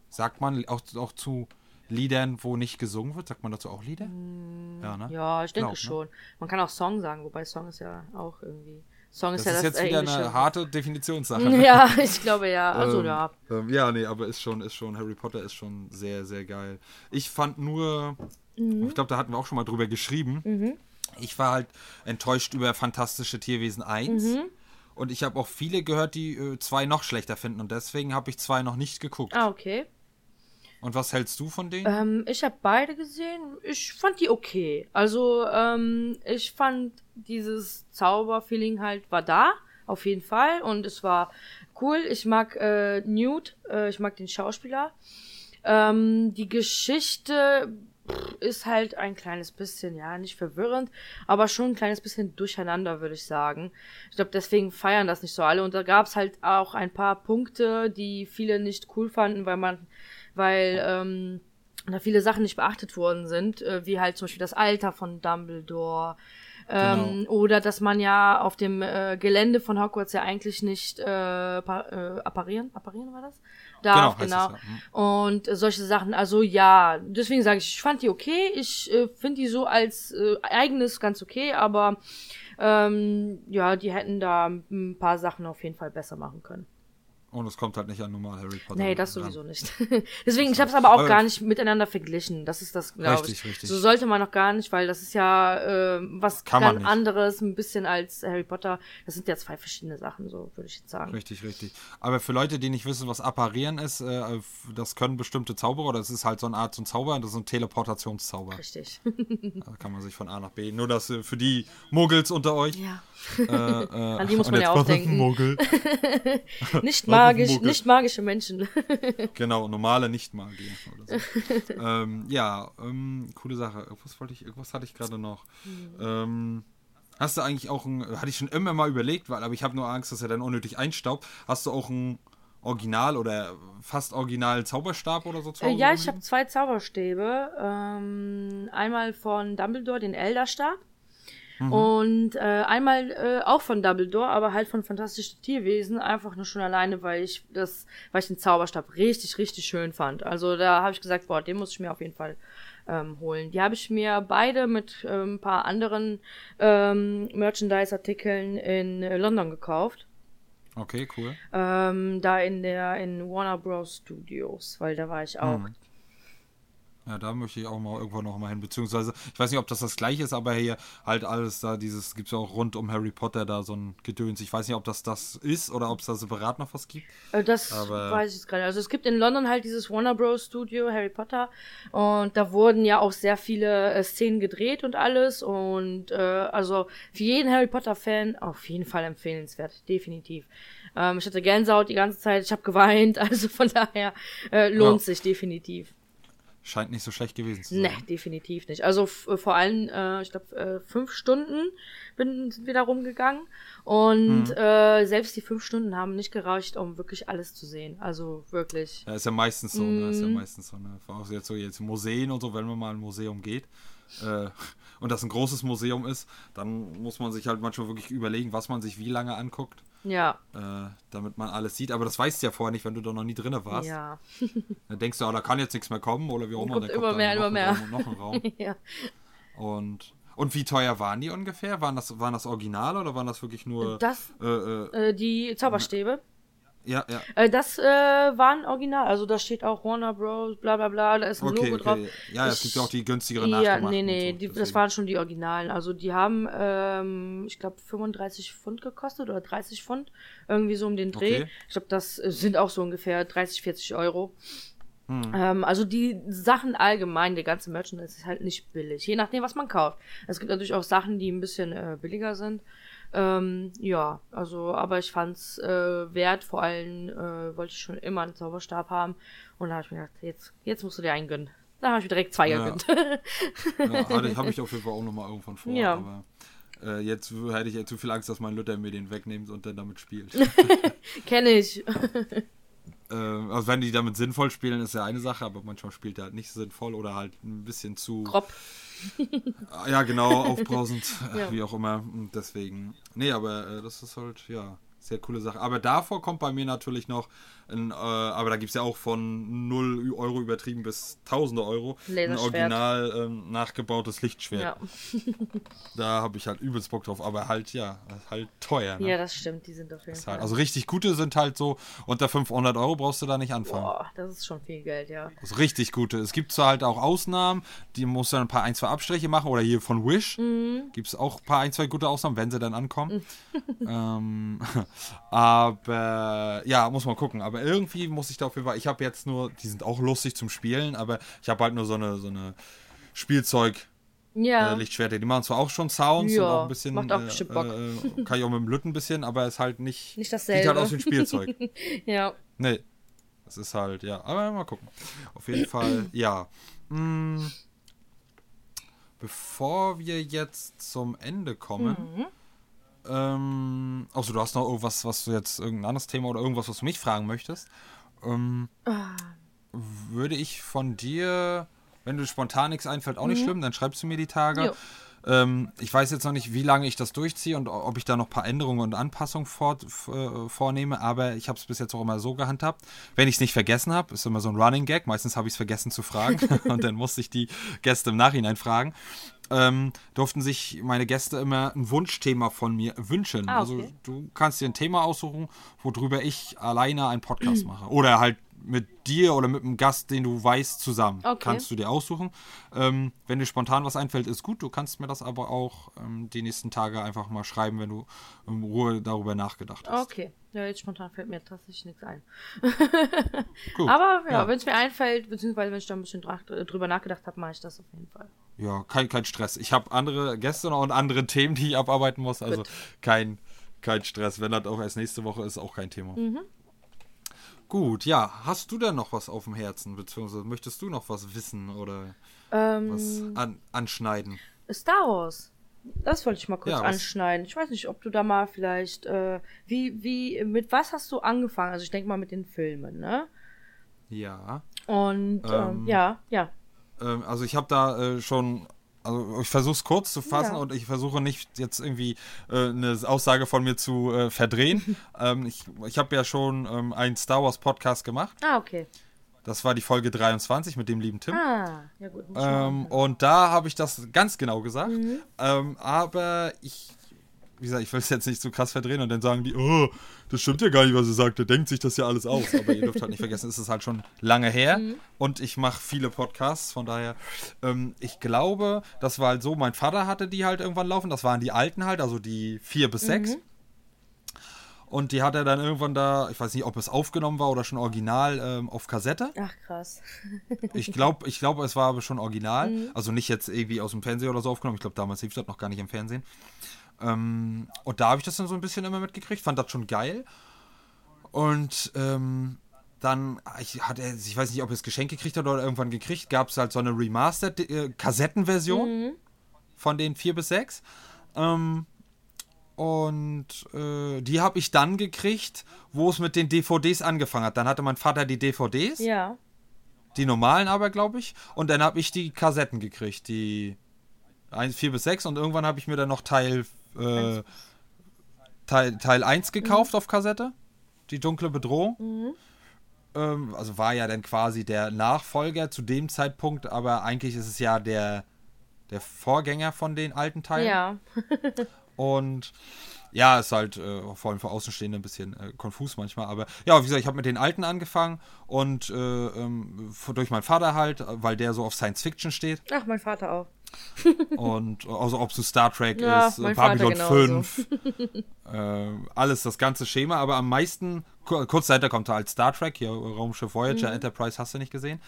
sagt man auch, auch zu Liedern, wo nicht gesungen wird, sagt man dazu auch Lieder? ja, ne? Mm, Ja, ich denke Glaub, ne? schon. Man kann auch Song sagen, wobei Song ist ja auch irgendwie. Song Das ist ja ist das jetzt äh, wieder Englische. eine harte Definitionssache. ne? Ja, ich glaube ja. Also Ähm, ja. Ähm, ja, nee, aber ist schon, ist schon, Harry Potter ist schon sehr, sehr geil. Ich fand nur, Mhm. ich glaube, da hatten wir auch schon mal drüber geschrieben. Ich war halt enttäuscht über Fantastische Tierwesen 1. Mhm. Und ich habe auch viele gehört, die äh, zwei noch schlechter finden. Und deswegen habe ich zwei noch nicht geguckt. Ah, okay. Und was hältst du von denen? Ähm, ich habe beide gesehen. Ich fand die okay. Also, ähm, ich fand dieses Zauberfeeling halt war da, auf jeden Fall. Und es war cool. Ich mag äh, Newt, äh, ich mag den Schauspieler. Ähm, die Geschichte ist halt ein kleines bisschen, ja, nicht verwirrend, aber schon ein kleines bisschen durcheinander, würde ich sagen. Ich glaube, deswegen feiern das nicht so alle. Und da gab es halt auch ein paar Punkte, die viele nicht cool fanden, weil man, weil ähm, da viele Sachen nicht beachtet worden sind, äh, wie halt zum Beispiel das Alter von Dumbledore. Ähm, Oder dass man ja auf dem äh, Gelände von Hogwarts ja eigentlich nicht äh, äh, apparieren, apparieren war das? Darf, genau. es ja. Und äh, solche Sachen, also ja, deswegen sage ich, ich fand die okay. Ich äh, finde die so als äh, eigenes ganz okay, aber ähm, ja, die hätten da ein paar Sachen auf jeden Fall besser machen können. Und es kommt halt nicht an normal Harry Potter. Nee, das ran. sowieso nicht. Deswegen, ich habe es aber auch Aber- gar nicht miteinander verglichen. Das ist das, glaube Richtig, ich. richtig. So sollte man noch gar nicht, weil das ist ja äh, was Kann ganz anderes, ein bisschen als Harry Potter. Das sind ja zwei verschiedene Sachen, so würde ich jetzt sagen. Richtig, richtig. Aber für Leute, die nicht wissen, was Apparieren ist, äh, das können bestimmte Zauberer, das ist halt so eine Art so ein Zauber, das ist ein Teleportationszauber. Richtig. Da kann man sich von A nach B. Nur das äh, für die Muggels unter euch. ja. Äh, äh, An die muss man ja auch denken. Muggel? Nicht ein magisch, nicht magische Menschen. Genau, normale Nicht-Magie oder so. ähm, ja, ähm, coole Sache. Irgendwas wollte ich, irgendwas hatte ich gerade noch. Ähm, hast du eigentlich auch ein, hatte ich schon immer mal überlegt, weil, aber ich habe nur Angst, dass er dann unnötig einstaubt. Hast du auch ein Original oder fast original Zauberstab oder so Äh, ja, ich habe zwei Zauberstäbe. Ähm, einmal von Dumbledore, den Elderstab. Mhm. Und äh, einmal äh, auch von Dumbledore, aber halt von Fantastische Tierwesen. Einfach nur schon alleine, weil ich das, weil ich den Zauberstab richtig, richtig schön fand. Also da habe ich gesagt, boah, den muss ich mir auf jeden Fall ähm, holen. Die habe ich mir beide mit ähm, ein paar anderen ähm, Merchandise-Artikeln in äh, London gekauft. Okay, cool. Ähm, da in der in Warner Bros. Studios, weil da war ich auch. Mhm. Ja, da möchte ich auch mal irgendwann noch mal hin. Beziehungsweise, ich weiß nicht, ob das das gleiche ist, aber hier halt alles da, dieses, gibt es ja auch rund um Harry Potter da so ein Gedöns. Ich weiß nicht, ob das das ist oder ob es da separat noch was gibt. Äh, Das Aber- weiß ich jetzt gerade. Also es gibt in London halt dieses Warner Bros. Studio, Harry Potter. Und da wurden ja auch sehr viele äh, Szenen gedreht und alles. Und äh, also für jeden Harry Potter-Fan auf jeden Fall empfehlenswert, definitiv. Ähm, ich hatte Gänsehaut die ganze Zeit, ich habe geweint, also von daher äh, lohnt Ja. sich definitiv. Scheint nicht so schlecht gewesen zu sein. Ne, definitiv nicht. Also äh, vor allem, äh, ich glaube, äh, fünf Stunden bin, sind wir da rumgegangen. Und Mhm. äh, selbst die fünf Stunden haben nicht gereicht, um wirklich alles zu sehen. Also wirklich. Ja, ist ja meistens so, ne? Ist ja Mhm. meistens so, ne? Vor allem jetzt so jetzt Museen und so, wenn man mal in ein Museum geht äh, und das ein großes Museum ist, dann muss man sich halt manchmal wirklich überlegen, was man sich wie lange anguckt, Ja, äh, damit man alles sieht. Aber das weißt du ja vorher nicht, wenn du da noch nie drin warst. ja. Dann denkst du, ah, da kann jetzt nichts mehr kommen oder wie auch immer. Kommt immer mehr, immer mehr. Raum noch ein Raum. ja. Und, und wie teuer waren die ungefähr? Waren das, waren das Original oder waren das wirklich nur Das, äh, äh, äh, die Zauberstäbe. Ja, ja. Äh, das äh, war ein Original, also da steht auch Warner Bros. bla bla bla, da ist ein Okay, Logo drauf. okay. Ja, es gibt ja auch die günstigeren Ja, nee, nee, so, die, das waren schon die Originalen. Also die haben, ähm, ich glaube, 35 Pfund gekostet oder 30 Pfund. Irgendwie so um den Dreh. Okay. Ich glaube, das äh, sind auch so ungefähr 30, 40 Euro. Hm. Ähm, also die Sachen allgemein, der ganze Merchandise ist halt nicht billig. Je nachdem, was man kauft. Es gibt natürlich auch Sachen, die ein bisschen äh, billiger sind. Ähm, ja, also, aber ich fand's äh, wert. Vor allem äh, wollte ich schon immer einen Zauberstab haben. Und da habe ich mir gedacht, jetzt, jetzt musst du dir einen gönnen. Da habe ich mir direkt zwei Ja. gegönnt. Ja, hatte ich- habe ich auf jeden Fall auch nochmal irgendwann vor. Ja. Aber äh, jetzt hätte ich ja zu viel Angst, dass mein Luther mir den wegnimmt und dann damit spielt. Kenne ich. äh, also wenn die damit sinnvoll spielen, ist ja eine Sache, aber manchmal spielt er halt nicht sinnvoll oder halt ein bisschen zu. Grob. Ja, genau, aufbrausend, Ja. wie auch immer. Und deswegen. Nee, aber äh, das ist halt, ja, sehr coole Sache. Aber davor kommt bei mir natürlich noch, ein, äh, aber da gibt es ja auch von 0 Euro übertrieben bis tausende Euro, ein original ähm, nachgebautes Lichtschwert. Ja. Da habe ich halt übelst Bock drauf, aber halt, ja, halt teuer. Ne? ja, das stimmt. Die sind auf jeden Fall. halt, also richtig gute sind halt so, unter 500 Euro brauchst du da nicht anfangen. Boah, das ist schon viel Geld, ja. Also richtig gute. Es gibt zwar halt auch Ausnahmen, die musst du dann ein paar ein, zwei Abstriche machen. Oder hier von Wish Mhm. gibt es auch ein paar ein, zwei gute Ausnahmen, wenn sie dann ankommen. ähm, aber ja, muss man gucken. Aber irgendwie muss ich da auf jeden Fall. Ich habe jetzt nur, die sind auch lustig zum Spielen, aber ich habe halt nur so eine, so eine Spielzeug. Ja. Äh, Lichtschwerter, die machen zwar auch schon Sounds Ja, und auch ein bisschen. macht auch äh, bestimmt Bock. Äh, kann ich auch mit dem Lütten ein bisschen, aber ist halt nicht. Nicht Sieht halt dasselbe. aus wie ein Spielzeug. ja. Nee. Das ist halt, ja. Aber mal gucken. Auf jeden Fall, ja. Mm, bevor wir jetzt zum Ende kommen. Mhm. Ähm, achso, du hast noch irgendwas, was du jetzt, irgendein anderes Thema oder irgendwas, was du mich fragen möchtest. Ähm, Ah. würde ich von dir, wenn dir spontan nichts einfällt, auch nicht schlimm, dann schreibst du mir die Tage. Mhm. Ähm, ich weiß jetzt noch nicht, wie lange ich das durchziehe und ob ich da noch ein paar Änderungen und Anpassungen vor, äh, vornehme, aber ich habe es bis jetzt auch immer so gehandhabt. Wenn ich es nicht vergessen habe, ist immer so ein Running Gag, meistens habe ich es vergessen zu fragen und dann musste ich die Gäste im Nachhinein fragen. Ähm, durften sich meine Gäste immer ein Wunschthema von mir wünschen. Ah, Also okay. du kannst dir ein Thema aussuchen, worüber ich alleine einen Podcast mache. Oder halt mit dir oder mit einem Gast, den du weißt, zusammen. Okay. Kannst du dir aussuchen. Ähm, wenn dir spontan was einfällt, ist gut. Du kannst mir das aber auch ähm, die nächsten Tage einfach mal schreiben, wenn du in Ruhe darüber nachgedacht hast. Okay. Ja, jetzt spontan fällt mir tatsächlich nichts ein. Gut. Aber ja, Ja. wenn es mir einfällt, beziehungsweise wenn ich da ein bisschen dra- drüber nachgedacht habe, mache ich das auf jeden Fall. Ja, kein, kein Stress. Ich habe andere Gäste und andere Themen, die ich abarbeiten muss. Also Gut. kein, kein Stress. Wenn das auch erst nächste Woche ist, auch kein Thema. Mhm. Gut, ja. Hast du denn noch was auf dem Herzen? Beziehungsweise möchtest du noch was wissen oder Ähm, was an, anschneiden? Star Wars. Das wollte ich mal kurz Ja, anschneiden. Ich weiß nicht, ob du da mal vielleicht, äh, wie, wie, mit was hast du angefangen? Also ich denke mal mit den Filmen, ne? Ja. Und ähm, Ähm, ja, ja. Ähm, also ich habe da äh, schon, also ich versuche es kurz zu fassen Ja. und ich versuche nicht jetzt irgendwie äh, eine Aussage von mir zu äh, verdrehen. ähm, ich ich habe ja schon ähm, einen Star Wars Podcast gemacht. Ah, okay. Das war die Folge 23 mit dem lieben Tim. Ah, ja gut. Ähm, und da habe ich das ganz genau gesagt. Mhm. Ähm, aber ich, wie gesagt, ich will es jetzt nicht so krass verdrehen und dann sagen die, oh, das stimmt ja gar nicht, was er sagt. Der denkt sich das ja alles aus. Aber ihr dürft halt nicht vergessen, es ist halt schon lange her Mhm. und ich mache viele Podcasts. Von daher, ähm, ich glaube, das war halt so, mein Vater hatte die halt irgendwann laufen. Das waren die alten halt, also die vier bis sechs. Mhm. Und die hat er dann irgendwann da, ich weiß nicht, ob es aufgenommen war oder schon original ähm, auf Kassette. Ach, krass. Ich glaube, ich glaub, es war aber schon original. Mhm. Also nicht jetzt irgendwie aus dem Fernseher oder so aufgenommen. Ich glaube, damals lief das noch gar nicht im Fernsehen. Ähm, und da habe ich das dann so ein bisschen immer mitgekriegt. Fand das schon geil. Und ähm, dann ich, hat er, ich weiß nicht, ob er es Geschenk gekriegt hat oder irgendwann gekriegt, gab es halt so eine Remastered äh, Kassettenversion von den 4 bis 6. Ähm, und äh, die habe ich dann gekriegt, wo es mit den DVDs angefangen hat. Dann hatte mein Vater die DVDs. Ja. Die normalen aber, glaube ich. Und dann habe ich die Kassetten gekriegt, die 1, 4 bis 6. Und irgendwann habe ich mir dann noch Teil, äh, Teil, Teil 1 gekauft auf Kassette. Die dunkle Bedrohung. Ähm, also war ja dann quasi der Nachfolger zu dem Zeitpunkt, aber eigentlich ist es ja der, der Vorgänger von den alten Teilen. Ja. Und ja, ist halt äh, vor allem für Außenstehende ein bisschen äh, konfus manchmal. Aber ja, wie gesagt, ich habe mit den alten angefangen und äh, ähm, durch meinen Vater halt, weil der so auf Science Fiction steht. Ach, mein Vater auch. und also ob es Star Trek ja, ist, Babylon 5, äh, alles das ganze Schema, aber am meisten, kurz dahinter kommt halt Star Trek, hier Raumschiff Voyager, mhm. Enterprise hast du nicht gesehen.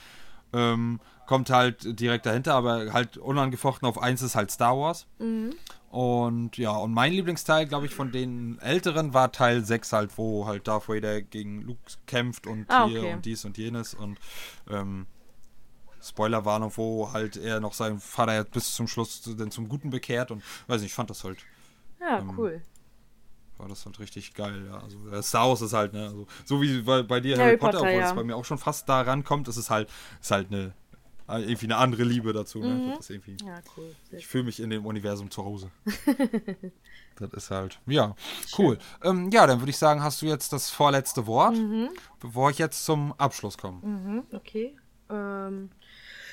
Ähm, kommt halt direkt dahinter, aber halt unangefochten auf eins ist halt Star Wars. Mhm. Und ja, und mein Lieblingsteil, glaube ich, von den älteren war Teil 6 halt, wo halt Darth Vader gegen Luke kämpft und ah, hier okay. und dies und jenes und ähm, Spoilerwarnung, wo halt er noch seinen Vater bis zum Schluss denn zum Guten bekehrt und weiß nicht, ich fand das halt. Ja, ähm, cool. War das halt richtig geil, ja. Also äh, Star Wars ist halt, ne, also, so wie bei, bei dir Harry, Harry Potter, Potter, obwohl ja. es bei mir auch schon fast da rankommt, ist es halt, ist halt eine äh, irgendwie eine andere Liebe dazu. Ne? Mhm. Das irgendwie, ja, cool. Ich fühle mich in dem Universum zu Hause. das ist halt, ja, cool. Ähm, ja, dann würde ich sagen, hast du jetzt das vorletzte Wort, mhm. bevor ich jetzt zum Abschluss komme. Mhm, okay. Ähm,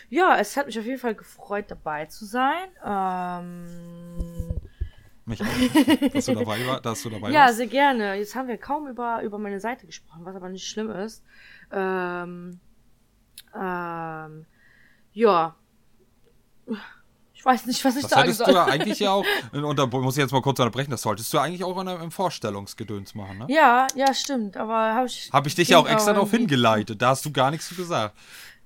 ja, es hat mich auf jeden Fall gefreut, dabei zu sein. Ähm, mich auch, dass du dabei, war, dass du dabei ja, warst. Ja, sehr gerne. Jetzt haben wir kaum über, über meine Seite gesprochen, was aber nicht schlimm ist. Ähm, ähm, ja. Ich weiß nicht, was ich das sagen soll. Das du ja eigentlich ja auch, und da muss ich jetzt mal kurz unterbrechen, das solltest du eigentlich auch in einem Vorstellungsgedöns machen, ne? Ja, ja, stimmt, aber habe ich... Habe ich dich ja auch extra darauf hingeleitet, da hast du gar nichts zu gesagt.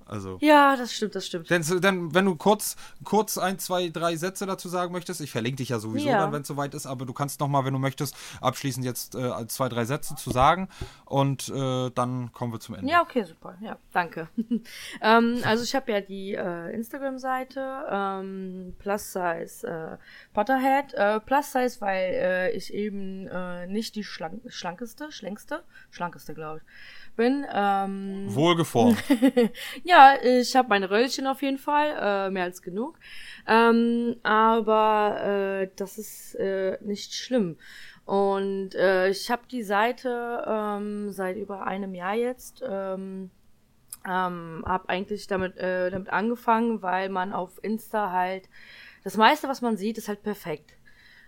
Also. Ja, das stimmt, das stimmt. Denn, denn wenn du kurz, kurz ein, zwei, drei Sätze dazu sagen möchtest, ich verlinke dich ja sowieso ja. dann, wenn es soweit ist, aber du kannst nochmal, wenn du möchtest, abschließend jetzt äh, zwei, drei Sätze zu sagen und äh, dann kommen wir zum Ende. Ja, okay, super. Ja, danke. ähm, also ich habe ja die äh, Instagram-Seite ähm, Plus Size äh, Potterhead. Äh, Plus Size, weil äh, ich eben nicht die schlank schlankeste, schlängste, schlankeste, glaube ich bin. Ähm, Wohlgeformt. ja, ich habe meine Röllchen auf jeden Fall, äh, mehr als genug. Ähm, aber äh, das ist äh, nicht schlimm. Und äh, ich habe die Seite ähm, seit über einem Jahr jetzt. Ähm, ähm, habe eigentlich damit, äh, damit angefangen, weil man auf Insta halt das meiste, was man sieht, ist halt perfekt.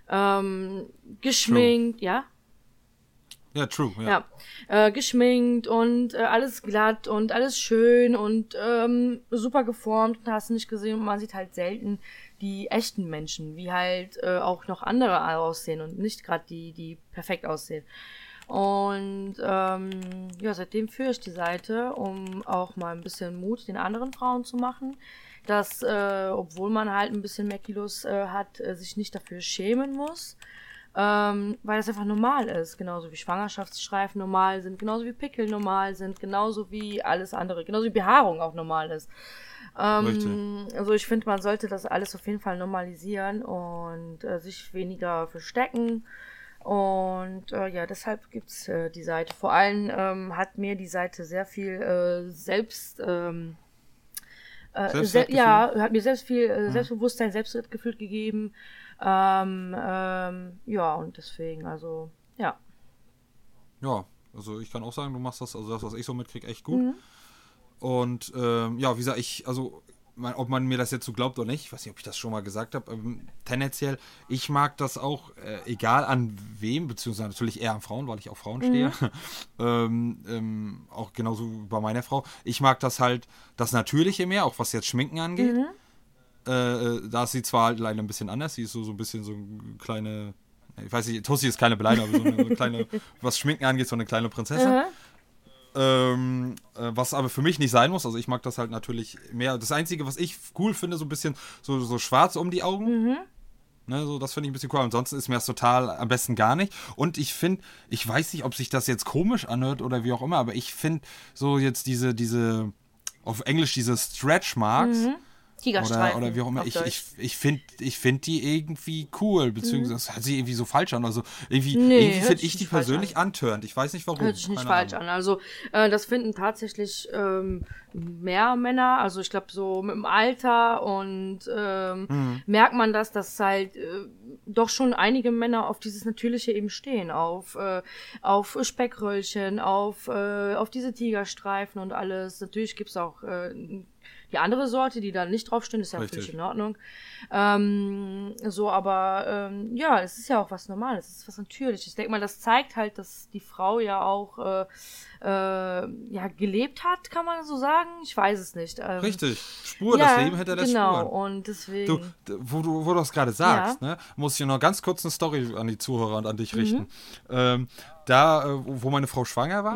Ähm, geschminkt, True. ja. Ja, true, ja. ja. Äh, geschminkt und äh, alles glatt und alles schön und ähm, super geformt, hast du nicht gesehen. Und man sieht halt selten die echten Menschen, wie halt äh, auch noch andere aussehen und nicht gerade die, die perfekt aussehen. Und ähm, ja, seitdem führe ich die Seite, um auch mal ein bisschen Mut den anderen Frauen zu machen, dass, äh, obwohl man halt ein bisschen mehr äh, hat, äh, sich nicht dafür schämen muss ähm, weil das einfach normal ist, genauso wie Schwangerschaftsstreifen normal sind, genauso wie Pickel normal sind, genauso wie alles andere, genauso wie Behaarung auch normal ist. Ähm, also ich finde, man sollte das alles auf jeden Fall normalisieren und äh, sich weniger verstecken. Und äh, ja, deshalb gibt's äh, die Seite. Vor allem ähm, hat mir die Seite sehr viel äh, selbst ähm, äh, se ja, hat mir selbst viel äh, mhm. Selbstbewusstsein, Selbstwertgefühl gegeben. Ähm, ähm, ja, und deswegen, also, ja. Ja, also ich kann auch sagen, du machst das, also das, was ich so mitkriege, echt gut. Mhm. Und ähm, ja, wie gesagt, ich, also ob man mir das jetzt so glaubt oder nicht, ich weiß nicht, ob ich das schon mal gesagt habe, ähm, tendenziell, ich mag das auch, äh, egal an wem, beziehungsweise natürlich eher an Frauen, weil ich auf Frauen stehe, mhm. ähm, ähm, auch genauso bei meiner Frau, ich mag das halt, das Natürliche mehr, auch was jetzt Schminken angeht. Mhm. Äh, äh, da ist sie zwar halt leider ein bisschen anders, sie ist so, so ein bisschen so eine kleine, ich weiß nicht, Tussi ist keine Beleidigung, aber so eine, so eine kleine, was Schminken angeht, so eine kleine Prinzessin. Mhm. Ähm, äh, was aber für mich nicht sein muss. Also ich mag das halt natürlich mehr. Das Einzige, was ich cool finde, so ein bisschen so, so schwarz um die Augen. Mhm. Ne, so, das finde ich ein bisschen cool. Ansonsten ist mir das total am besten gar nicht. Und ich finde, ich weiß nicht, ob sich das jetzt komisch anhört oder wie auch immer, aber ich finde so jetzt diese, diese, auf Englisch diese Stretch Marks. Mhm Tigerstreifen. Oder, oder wie auch immer. Ich, ich, ich finde ich find die irgendwie cool, beziehungsweise mhm. das hört sich irgendwie so falsch an. Also irgendwie, nee, irgendwie finde ich die persönlich an. antörend. Ich weiß nicht warum. Hört sich nicht Keine falsch Ahnung. an. Also äh, das finden tatsächlich ähm, mehr Männer. Also ich glaube so mit dem Alter und ähm, mhm. merkt man das, dass halt äh, doch schon einige Männer auf dieses Natürliche eben stehen. Auf, äh, auf Speckröllchen, auf, äh, auf diese Tigerstreifen und alles. Natürlich gibt es auch äh, die andere Sorte, die da nicht draufstehen, ist ja Richtig. völlig in Ordnung. Ähm, so, aber ähm, ja, es ist ja auch was Normales, es ist was Natürliches. Ich denke mal, das zeigt halt, dass die Frau ja auch äh, äh, ja, gelebt hat, kann man so sagen. Ich weiß es nicht. Ähm, Richtig. Spur, ja, das Leben hinter der genau, Spur. und deswegen. Du, wo du, wo du das gerade sagst, ne, muss ich noch ganz kurz eine Story an die Zuhörer und an dich richten. Ähm, da, äh, wo meine Frau schwanger war,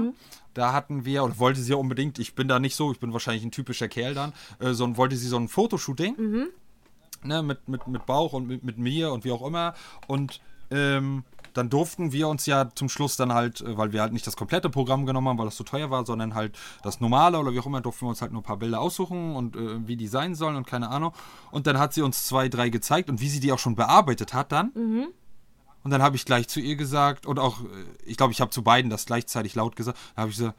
da hatten wir, und wollte sie ja unbedingt, ich bin da nicht so, ich bin wahrscheinlich ein typischer Kerl dann, äh, so, wollte sie so ein Fotoshooting, ne, mit, mit, mit Bauch und mit, mit mir und wie auch immer. Und ähm, dann durften wir uns ja zum Schluss dann halt, äh, weil wir halt nicht das komplette Programm genommen haben, weil das zu teuer war, sondern halt das normale oder wie auch immer, durften wir uns halt nur ein paar Bilder aussuchen und äh, wie die sein sollen und keine Ahnung. Und dann hat sie uns zwei, drei gezeigt und wie sie die auch schon bearbeitet hat dann. Und dann habe ich gleich zu ihr gesagt, und auch, äh, ich glaube, ich habe zu beiden das gleichzeitig laut gesagt, da habe ich so,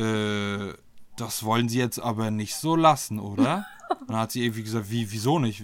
äh, das wollen sie jetzt aber nicht so lassen, oder? Und dann hat sie irgendwie gesagt, wie, wieso nicht?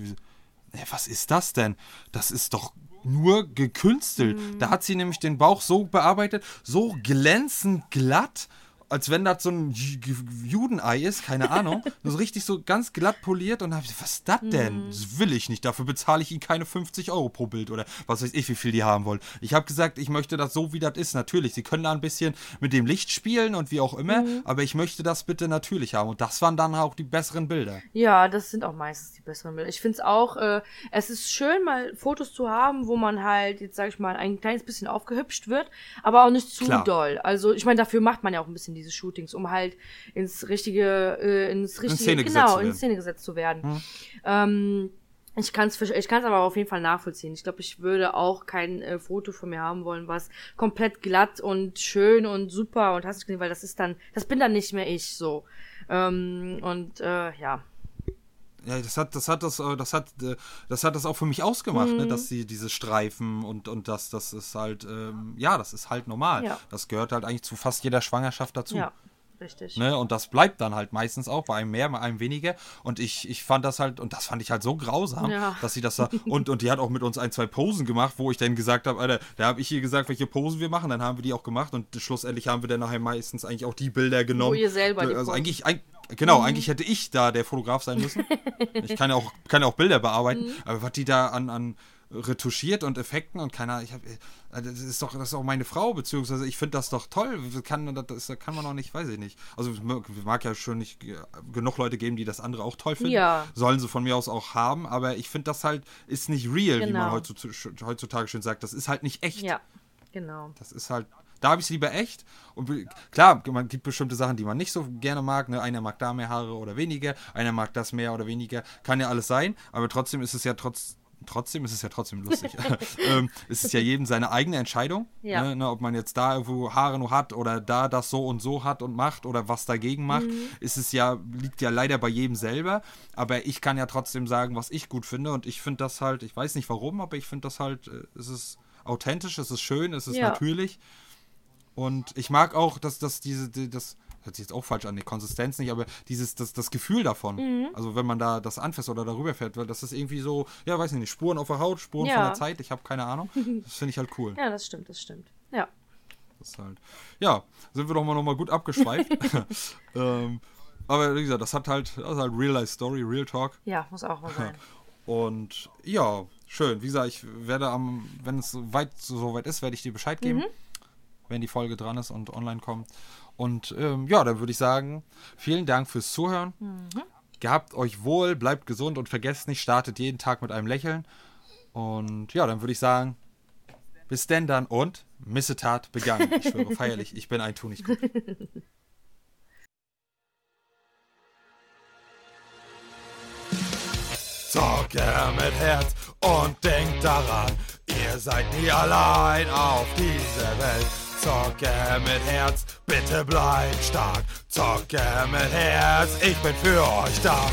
"Hä, was ist das denn? Das ist doch nur gekünstelt. Da hat sie nämlich den Bauch so bearbeitet, so glänzend glatt, als wenn das so ein Ju- Ju- Judenei ist, keine Ahnung. so richtig so ganz glatt poliert und da habe ich was ist das denn? Das will ich nicht. Dafür bezahle ich ihnen keine 50 Euro pro Bild oder was weiß ich, wie viel die haben wollen. Ich habe gesagt, ich möchte das so, wie das ist. Natürlich, sie können da ein bisschen mit dem Licht spielen und wie auch immer, aber ich möchte das bitte natürlich haben. Und das waren dann auch die besseren Bilder. Ja, das sind auch meistens die besseren Bilder. Ich finde es auch, äh, es ist schön, mal Fotos zu haben, wo man halt, jetzt sage ich mal, ein kleines bisschen aufgehübscht wird, aber auch nicht zu Klar. doll. Also ich meine, dafür macht man ja auch ein bisschen diese Shootings, um halt ins richtige, äh, ins richtige, Szene gesetzt genau, in. Hm. Szene gesetzt zu werden. Ähm, ich kann es ich kann's aber auf jeden Fall nachvollziehen. Ich glaube, ich würde auch kein äh, Foto von mir haben wollen, was komplett glatt und schön und super und hast du gesehen, weil das ist dann, das bin dann nicht mehr ich so. Ähm, und äh, ja. Ja, das hat, das hat das, äh, das hat, äh, das hat das auch für mich ausgemacht, ne, dass sie diese Streifen und und das, das ist halt, ähm, ja, das ist halt normal. Ja. Das gehört halt eigentlich zu fast jeder Schwangerschaft dazu. Ja, richtig. Ne? Und das bleibt dann halt meistens auch bei einem mehr, bei einem weniger. Und ich, ich fand das halt, und das fand ich halt so grausam, Ja. dass sie das da. Und, und die hat auch mit uns ein, zwei Posen gemacht, wo ich dann gesagt habe, Alter, da habe ich ihr gesagt, welche Posen wir machen, dann haben wir die auch gemacht und schlussendlich haben wir dann nachher meistens eigentlich auch die Bilder genommen. ihr selber die Also Posen- eigentlich, genau, eigentlich hätte ich da der Fotograf sein müssen. ich kann ja auch, kann ja auch Bilder bearbeiten, aber was die da an, an retuschiert und Effekten und keiner, ich habe, das ist doch, das ist auch meine Frau, beziehungsweise ich finde das doch toll. Kann, das das kann man auch nicht, weiß ich nicht. Also es mag ja schon nicht genug Leute geben, die das andere auch toll finden. Ja. Sollen sie von mir aus auch haben, aber ich finde das halt, ist nicht real, wie man Genau. heutzutage, heutzutage schön sagt. Das ist halt nicht echt. Ja, genau. Das ist halt, da habe ich es lieber echt. Und klar, man gibt bestimmte Sachen, die man nicht so gerne mag. Ne? Einer mag da mehr Haare oder weniger, einer mag das mehr oder weniger. Kann ja alles sein, aber trotzdem ist es ja trotz. Trotzdem ist es ja trotzdem lustig. ähm, es ist ja jedem seine eigene Entscheidung, Ja. ne, ne, ob man jetzt da irgendwo Haare nur hat oder da das so und so hat und macht oder was dagegen macht, Mhm. ist es ja, liegt ja leider bei jedem selber. Aber ich kann ja trotzdem sagen, was ich gut finde und ich finde das halt, ich weiß nicht warum, aber ich finde das halt, äh, es ist authentisch, es ist schön, es ist Ja. natürlich. Und ich mag auch, dass, dass diese, die, das hört sich jetzt auch falsch an, die Konsistenz nicht, aber dieses, das, das Gefühl davon. Mhm. Also wenn man da das anfasst oder darüber fährt, weil das ist irgendwie so, ja, weiß ich nicht, Spuren auf der Haut, Spuren Ja. von der Zeit, ich habe keine Ahnung. Das finde ich halt cool. Ja, das stimmt, das stimmt. Ja. Das ist halt, ja, sind wir doch mal nochmal gut abgeschweift. ähm, aber wie gesagt, das hat halt, das ist halt Real Life Story, Real Talk. Ja, muss auch mal sein. Und ja, schön. Wie gesagt, ich werde am, wenn es weit, so weit ist, werde ich dir Bescheid geben, Mhm. Wenn die Folge dran ist und online kommt. Und ähm, ja, dann würde ich sagen, vielen Dank fürs Zuhören. Mhm. Gehabt euch wohl, bleibt gesund und vergesst nicht, startet jeden Tag mit einem Lächeln. Und ja, dann würde ich sagen, bis denn dann und Missetat begangen. Ich schwöre feierlich, ich bin ein Tu nicht gut. Zocke mit Herz und denkt daran, ihr seid nie allein auf dieser Welt. Zocke mit Herz, bitte bleibt stark. Zocke mit Herz, ich bin für euch da.